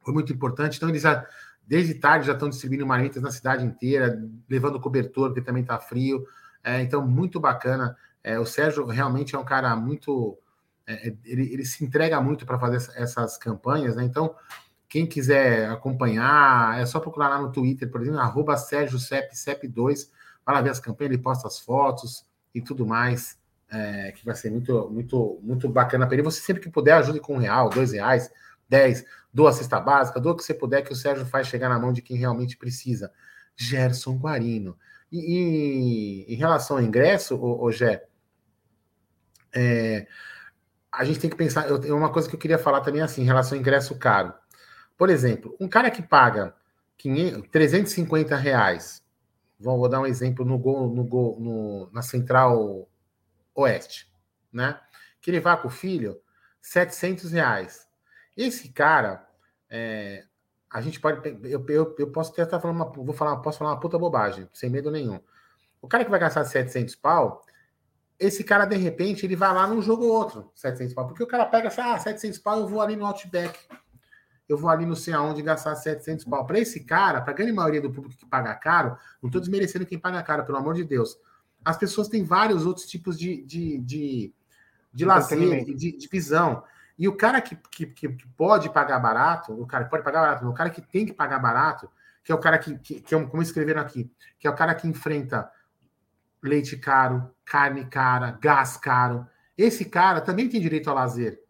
Foi muito importante. Então, eles já, desde tarde já estão distribuindo marmitas na cidade inteira, levando cobertor, porque também está frio. É, então, muito bacana. É, o Sérgio realmente é um cara muito. É, é ele, ele, se entrega muito para fazer essas campanhas, né? Então, quem quiser acompanhar, é só procurar lá no Twitter, por exemplo, arroba Sérgio Cep, Cep2, vai lá ver as campanhas, ele posta as fotos e tudo mais, é, que vai ser muito, muito, muito bacana para ele. Você sempre que puder, ajude com um real, dois reais, dez, doa a cesta básica, doa o que você puder, que o Sérgio faz chegar na mão de quem realmente precisa. Gerson Guarino. E, e em relação ao ingresso, o, o Gé, é, a gente tem que pensar. Eu, uma coisa que eu queria falar também assim, em relação ao ingresso caro. Por exemplo, um cara que paga 500, 350 reais, vou, dar um exemplo no gol, no gol, no, na Central Oeste, né? Que ele vá com o filho, 700 reais. Esse cara, é, a gente pode. Eu, eu, eu posso até estar falando uma. Vou falar, posso falar uma puta bobagem, sem medo nenhum. O cara que vai gastar 700 pau, esse cara, de repente, ele vai lá num jogo ou outro, 700 pau. Porque o cara pega ah, 700 pau, eu vou ali no Outback. Eu vou ali não sei aonde gastar 700 pau. Para esse cara, para a grande maioria do público que paga caro, não estou desmerecendo quem paga caro, pelo amor de Deus. As pessoas têm vários outros tipos de, de, de, de lazer, de, de visão. E o cara que, que, que, pode pagar barato, o cara que pode pagar barato, o cara que tem que pagar barato, que é o cara que, que, que é como escreveram aqui, que é o cara que enfrenta leite caro, carne cara, gás caro. Esse cara também tem direito ao lazer.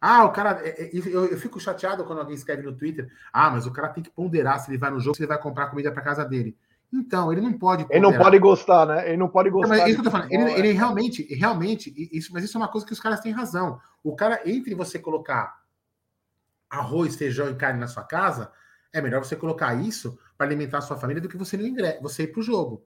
Ah, o cara. É, é, eu, fico chateado quando alguém escreve no Twitter. Ah, mas o cara tem que ponderar se ele vai no jogo, se ele vai comprar comida para casa dele. Então, ele não pode. Ponderar. Ele não pode gostar, né? Ele não pode gostar. Não, mas isso que eu tô falando. Ele, ele, realmente, realmente, isso, mas isso é uma coisa que os caras têm razão. O cara, entre você colocar arroz, feijão e carne na sua casa, é melhor você colocar isso para alimentar a sua família do que você, no ingresso, você ir para o jogo.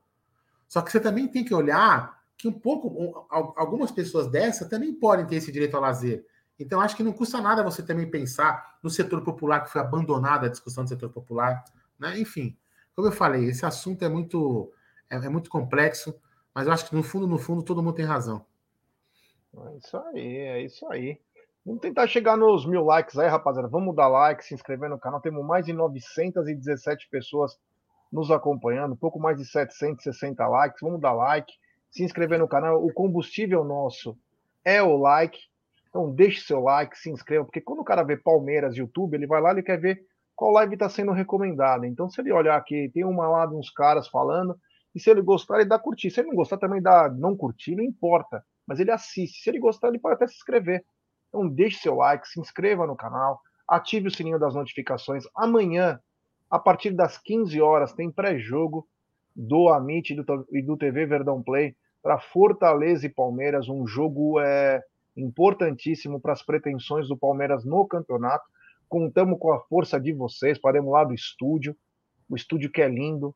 Só que você também tem que olhar que um pouco, algumas pessoas dessa também podem ter esse direito ao lazer. Então, acho que não custa nada você também pensar no setor popular, que foi abandonada a discussão do setor popular. Né? Enfim, como eu falei, esse assunto é muito, é, é muito complexo, mas eu acho que no fundo, no fundo, todo mundo tem razão. É isso aí, é isso aí. Vamos tentar chegar nos mil likes aí, rapaziada. Vamos dar like, se inscrever no canal. Temos mais de 917 pessoas nos acompanhando, pouco mais de 760 likes. Vamos dar like, se inscrever no canal. O combustível nosso é o like. Então deixe seu like, se inscreva, porque quando o cara vê Palmeiras YouTube, ele vai lá e quer ver qual live está sendo recomendada. Então, se ele olhar aqui, tem uma lá de uns caras falando, e se ele gostar, ele dá curtir. Se ele não gostar, também dá não curtir, não importa. Mas ele assiste. Se ele gostar, ele pode até se inscrever. Então deixe seu like, se inscreva no canal, ative o sininho das notificações. Amanhã a partir das 15 horas tem pré-jogo do Amit e do TV Verdão Play para Fortaleza e Palmeiras, um jogo é, importantíssimo para as pretensões do Palmeiras no campeonato. Contamos com a força de vocês, paremos lá do estúdio, o estúdio que é lindo.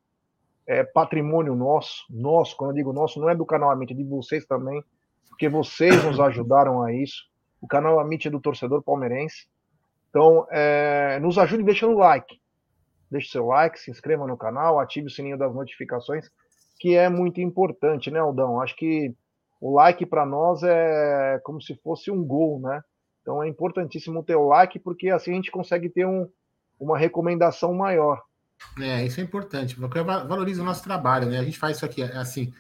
é patrimônio nosso, nosso, quando eu digo nosso, não é do canal Amit, é de vocês também, porque vocês nos ajudaram a isso. O canal Amit é do torcedor palmeirense. Então, é, nos ajude deixando o like. Deixe seu like, se inscreva no canal, ative o sininho das notificações, que é muito importante, né, Aldão? Acho que o like para nós é como se fosse um gol, né? Então é importantíssimo ter o like, porque assim a gente consegue ter um, uma recomendação maior. É, isso é importante, porque valoriza o nosso trabalho, né? A gente faz isso aqui, é assim,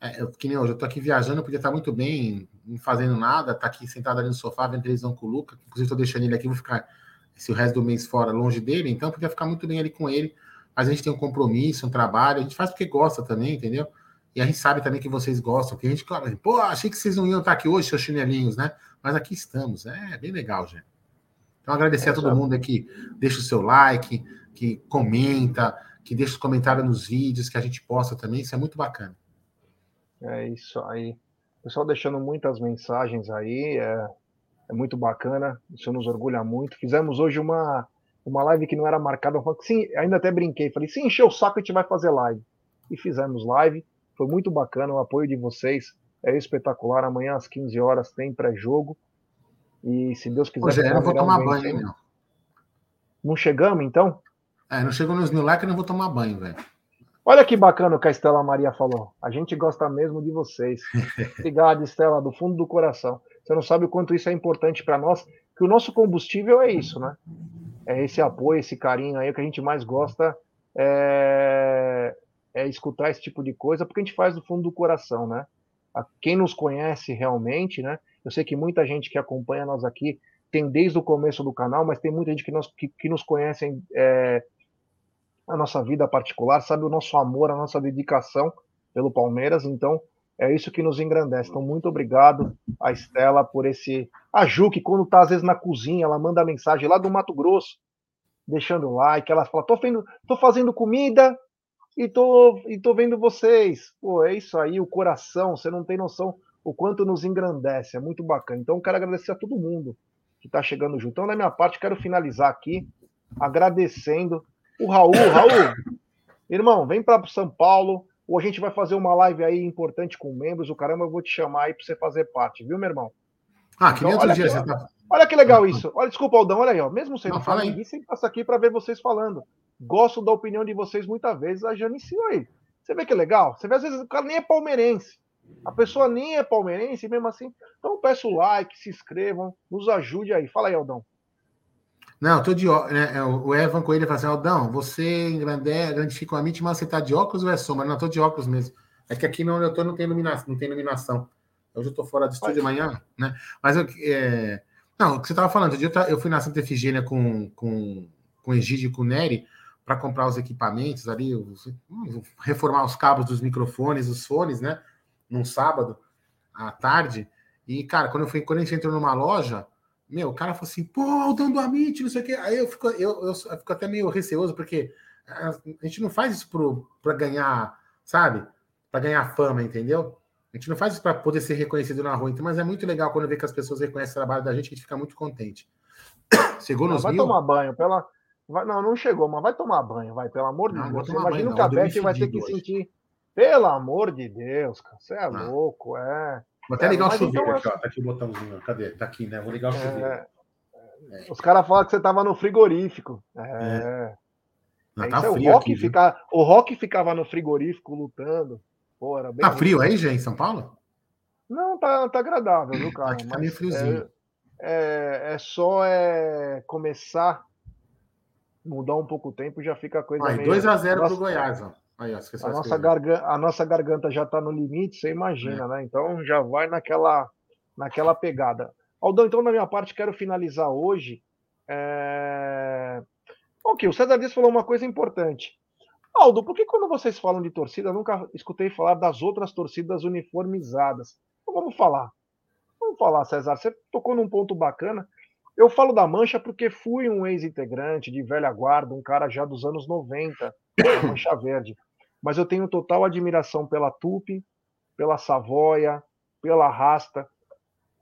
é, que nem hoje, eu tô aqui viajando, podia estar muito bem, não fazendo nada, tá aqui sentado ali no sofá, vendo televisão com o Luca, inclusive tô deixando ele aqui, vou ficar esse resto do mês fora, longe dele, então podia ficar muito bem ali com ele, mas a gente tem um compromisso, um trabalho, a gente faz porque gosta também, entendeu? E a gente sabe também que vocês gostam, que a gente, pô, achei que vocês não iam estar aqui hoje, seus chinelinhos, né? Mas aqui estamos, é bem legal, gente. Então, agradecer é, a todo mundo aqui, deixa o seu like, que comenta, que deixa os comentários nos vídeos, que a gente posta também, isso é muito bacana. É isso aí. Pessoal deixando muitas mensagens aí, é, é muito bacana, isso nos orgulha muito. Fizemos hoje uma, uma live que não era marcada, sim, ainda até brinquei, falei, se encher o saco a gente vai fazer live. E fizemos live, foi muito bacana o apoio de vocês, é espetacular. Amanhã às 15 horas tem pré-jogo. E se Deus quiser. Hoje, eu não vou tomar um banho, hein, meu? Não chegamos, então? É, não chegou nos mil likes, eu não vou tomar banho, velho. Olha que bacana o que a Estela Maria falou. A gente gosta mesmo de vocês. Obrigado, Estela, do fundo do coração. Você não sabe o quanto isso é importante para nós, que o nosso combustível é isso, né? É esse apoio, esse carinho aí, o que a gente mais gosta é, é escutar esse tipo de coisa, porque a gente faz do fundo do coração, né? Quem nos conhece realmente, né? Eu sei que muita gente que acompanha nós aqui tem desde o começo do canal, mas tem muita gente que, nós, que, que nos conhece é, a nossa vida particular, sabe o nosso amor, a nossa dedicação pelo Palmeiras, então é isso que nos engrandece. Então, muito obrigado a Estela por esse. A Ju, que quando tá às vezes na cozinha, ela manda mensagem lá do Mato Grosso, deixando like, ela fala: tô, fazendo, tô fazendo comida e tô, e tô vendo vocês. Pô, é isso aí, o coração, você não tem noção o quanto nos engrandece, é muito bacana. Então, quero agradecer a todo mundo que está chegando junto. Então, da minha parte, quero finalizar aqui agradecendo o Raul. Raul, irmão, vem para São Paulo, ou a gente vai fazer uma live aí importante com membros. O caramba, eu vou te chamar aí para você fazer parte, viu, meu irmão? Ah, que então, olha, dia, que, tá... olha que legal isso. Olha, desculpa, Aldão, olha aí, ó. Mesmo sendo flamenguista, sempre passa aqui para ver vocês falando. Gosto da opinião de vocês muitas vezes. A Jane iniciou aí. Você vê que é legal? Você vê, às vezes, o cara nem é palmeirense. A pessoa nem é palmeirense, mesmo assim. Então peço like, se inscrevam, nos ajude aí. Fala aí, Aldão. Não, tô de óculos. Né? É, o Evan Coelho fala assim: Aldão, você grandifica a MIT, mas você tá de óculos ou é sombra? Não, tô de óculos mesmo. É que aqui onde eu tô não tem iluminação. Não tem iluminação. Hoje eu tô fora do estúdio de manhã, né? Mas eu, é... não, o que você tava falando, eu fui na Santa Efigênia com, com, com o Egídio e com o Nery para comprar os equipamentos ali, reformar os cabos dos microfones, os fones, né? Num sábado à tarde. E, cara, quando, eu fui, quando a gente entrou numa loja, meu, o cara falou assim, pô, dando a Amit, não sei o quê. Aí eu fico, eu, eu, fico até meio receoso, porque a, gente não faz isso para ganhar, sabe? Para ganhar fama, entendeu? A gente não faz isso para poder ser reconhecido na rua, então, mas é muito legal quando vê que as pessoas reconhecem o trabalho da gente, a gente fica muito contente. Chegou nos vai mil... tomar banho, pela... Vai, não, não chegou, mas vai tomar banho, vai, pelo amor de Deus. Você imagina banho, que a Beth vai ter que hoje. sentir. Pelo amor de Deus, cara, você é ah. louco, é. Vou até ligar o chuveiro então, aqui, ó. Tá aqui o botãozinho, cadê? Tá aqui, né? Vou ligar o é, chuveiro. É... Os caras falam que você tava no frigorífico. É. é. Não, tá é, o, Rock aqui, fica... o Rock ficava no frigorífico lutando. Pô, tá frio aí, gente, em São Paulo? Não, tá, tá agradável, viu, cara? Aqui tá meio friozinho. É, é, é só é, começar mudar um pouco o tempo, já fica a coisa Aí, meio... 2x0 pro Goiás, ó. Aí, a, nossa garganta, a nossa garganta já está no limite, você imagina, é. né? Então já vai naquela, naquela pegada. Aldão, então, da minha parte, quero finalizar hoje. É... Ok, o César Dias falou uma coisa importante. Aldo, por que quando vocês falam de torcida, eu nunca escutei falar das outras torcidas uniformizadas? Então vamos falar. Vamos falar, César. Você tocou num ponto bacana. Eu falo da Mancha porque fui um ex-integrante de velha guarda, um cara já dos anos 90, da Mancha Verde mas eu tenho total admiração pela Tupi, pela Savoia, pela Rasta.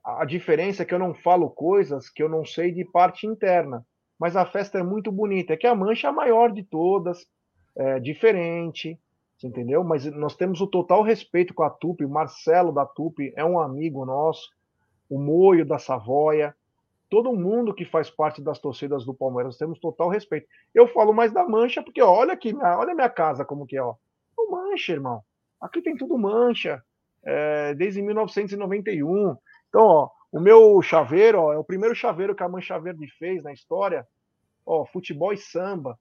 A diferença é que eu não falo coisas que eu não sei de parte interna, mas a festa é muito bonita. É que a mancha é a maior de todas, é diferente, entendeu? Mas nós temos o total respeito com a Tupi. O Marcelo da Tupi é um amigo nosso. O Moio da Savoia. Todo mundo que faz parte das torcidas do Palmeiras temos total respeito. Eu falo mais da mancha, porque ó, olha aqui, olha minha casa como que é, ó. O mancha, irmão. Aqui tem tudo mancha. É, desde 1991. Então, ó, o meu chaveiro, ó, é o primeiro chaveiro que a Mancha Verde fez na história. Ó, futebol e samba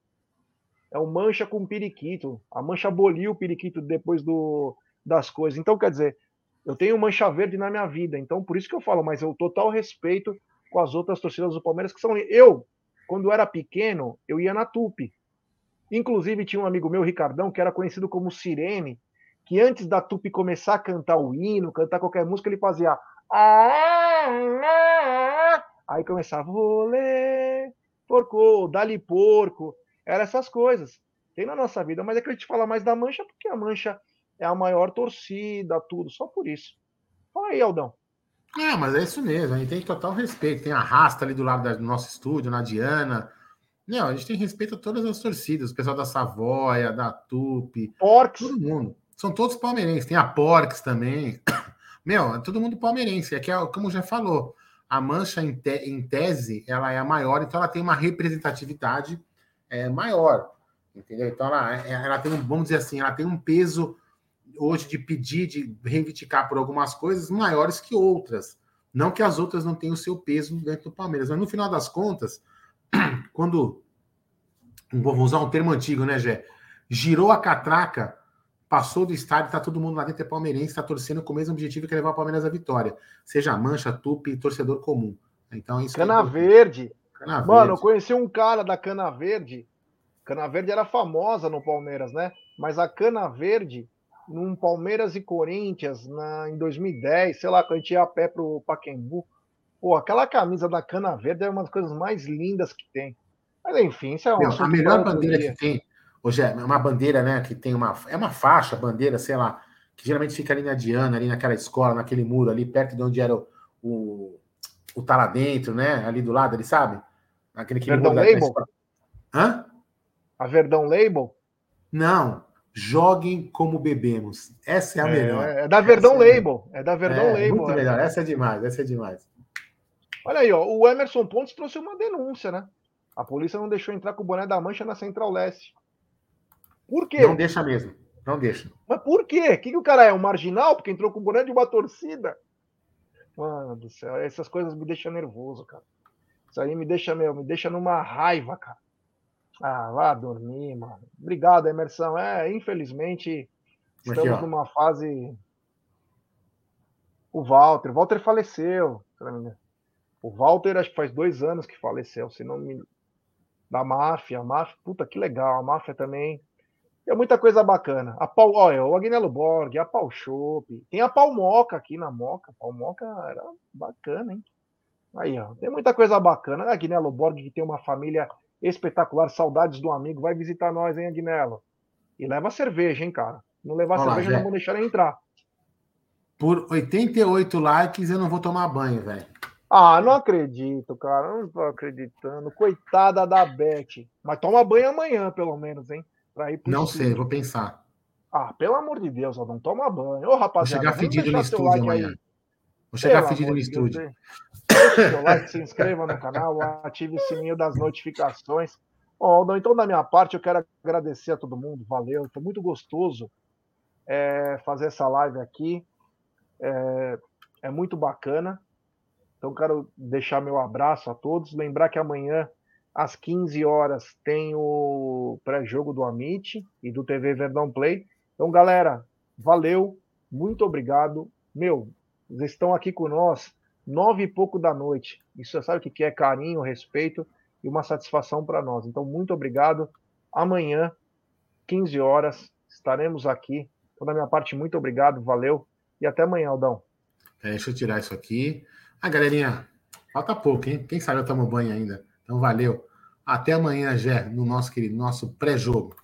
é o mancha com periquito. A mancha aboliu o periquito depois do, das coisas. Então, quer dizer, eu tenho mancha verde na minha vida. Então, por isso que eu falo, mas eu total respeito com as outras torcidas do Palmeiras que são. Eu, quando era pequeno, eu ia na Tupi. Inclusive, tinha um amigo meu, Ricardão, que era conhecido como Sirene, que antes da Tupi começar a cantar o hino, cantar qualquer música, ele fazia. Aí começava, olê, porco, dali porco. Era essas coisas. Tem na nossa vida, mas é que a gente fala mais da Mancha porque a Mancha é a maior torcida, tudo, só por isso. Fala aí, Aldão. É, mas é isso mesmo, a gente tem total respeito. Tem a Rasta ali do lado do nosso estúdio, na Diana. Não, a gente tem respeito a todas as torcidas, o pessoal da Savoia, da Tupi, Porcs. todo mundo. São todos palmeirenses, tem a Porcs também. Meu, é todo mundo palmeirense. É que, é, como já falou, a mancha em, te, em tese ela é a maior, então ela tem uma representatividade é, maior, entendeu? Então ela, é, ela tem um, vamos dizer assim, ela tem um peso hoje de pedir, de reivindicar por algumas coisas maiores que outras. Não que as outras não tenham o seu peso dentro do Palmeiras, mas no final das contas, quando vou usar um termo antigo, né, Gé? Girou a catraca, passou do estádio, tá todo mundo lá dentro é palmeirense, tá torcendo com o mesmo objetivo que é levar o Palmeiras à vitória. Seja mancha, tupi, torcedor comum. Então isso Cana é Verde. Cana Mano, Verde. eu conheci um cara da Cana Verde. Cana Verde era famosa no Palmeiras, né? Mas a Cana Verde, num Palmeiras e Corinthians, na, em 2010, sei lá, quando a gente ia a pé pro Paquembu, pô, aquela camisa da Cana Verde é uma das coisas mais lindas que tem. Mas enfim, isso é um A melhor bandeira que tem, hoje é uma bandeira, né, que tem uma. É uma faixa, bandeira, sei lá, que geralmente fica ali na Diana, ali naquela escola, naquele muro ali, perto de onde era o, o, o tá lá dentro, né? Ali do lado, ele sabe? Aquele que Verdão Label? Hã? A Verdão Label? Não. Joguem como bebemos. Essa é a é, melhor. É da Verdão essa é Label. É, é da Verdão é, Label. Muito melhor. Essa é demais. Essa é demais. Olha aí, ó. O Emerson Pontes trouxe uma denúncia, né? A polícia não deixou entrar com o boné da mancha na Central Leste. Por quê? Não deixa mesmo. Não deixa. Mas por quê? O que, que o cara é? Um marginal? Porque entrou com o boné de uma torcida? Mano do céu, essas coisas me deixam nervoso, cara. Isso aí me deixa, meu, me deixa numa raiva, cara. Ah, vá dormir, mano. Obrigado, Emerson. É, infelizmente, estamos Aqui, numa fase. O Walter. O Walter faleceu. O Walter, acho que faz dois anos que faleceu, se não me. Da máfia. A máfia, puta que legal. A máfia também. Tem muita coisa bacana. A Paul, olha, o Agnello Borg, a Paul Shop. Tem a Palmoca aqui na Moca. A Palmoca era bacana, hein? Aí, ó, tem muita coisa bacana. A Agnello Borg, que tem uma família espetacular, saudades do amigo, vai visitar nós, hein, Agnello? E leva cerveja, hein, cara? Não levar Olá, cerveja, não vou deixar ele entrar. Por 88 likes, eu não vou tomar banho, velho. Ah, não acredito, cara. Não tô acreditando. Coitada da Beth. Mas toma banho amanhã, pelo menos, hein? Pra ir pro não sei, vou pensar. Ah, pelo amor de Deus, não toma banho. Ô, rapaziada. Vou chegar fedido no estúdio like amanhã. Aí. Vou chegar Pelo fedido no estúdio. Deus, Deixe seu like, se inscreva no canal, ative o sininho das notificações. Bom, então, da minha parte, eu quero agradecer a todo mundo. Valeu, foi muito gostoso é, fazer essa live aqui. É, é muito bacana. Então, quero deixar meu abraço a todos. Lembrar que amanhã, às 15 horas, tem o pré-jogo do Amit e do TV Verdão Play. Então, galera, valeu, muito obrigado. Meu, vocês estão aqui com nós nove e pouco da noite. Isso sabe o que é carinho, respeito e uma satisfação para nós. Então, muito obrigado. Amanhã, 15 horas, estaremos aqui. Então, da minha parte, muito obrigado, valeu e até amanhã, Aldão. É, deixa eu tirar isso aqui. Ah, galerinha, falta pouco, hein? Quem sabe eu tomo banho ainda. Então, valeu. Até amanhã, Gé, no nosso querido, nosso pré-jogo.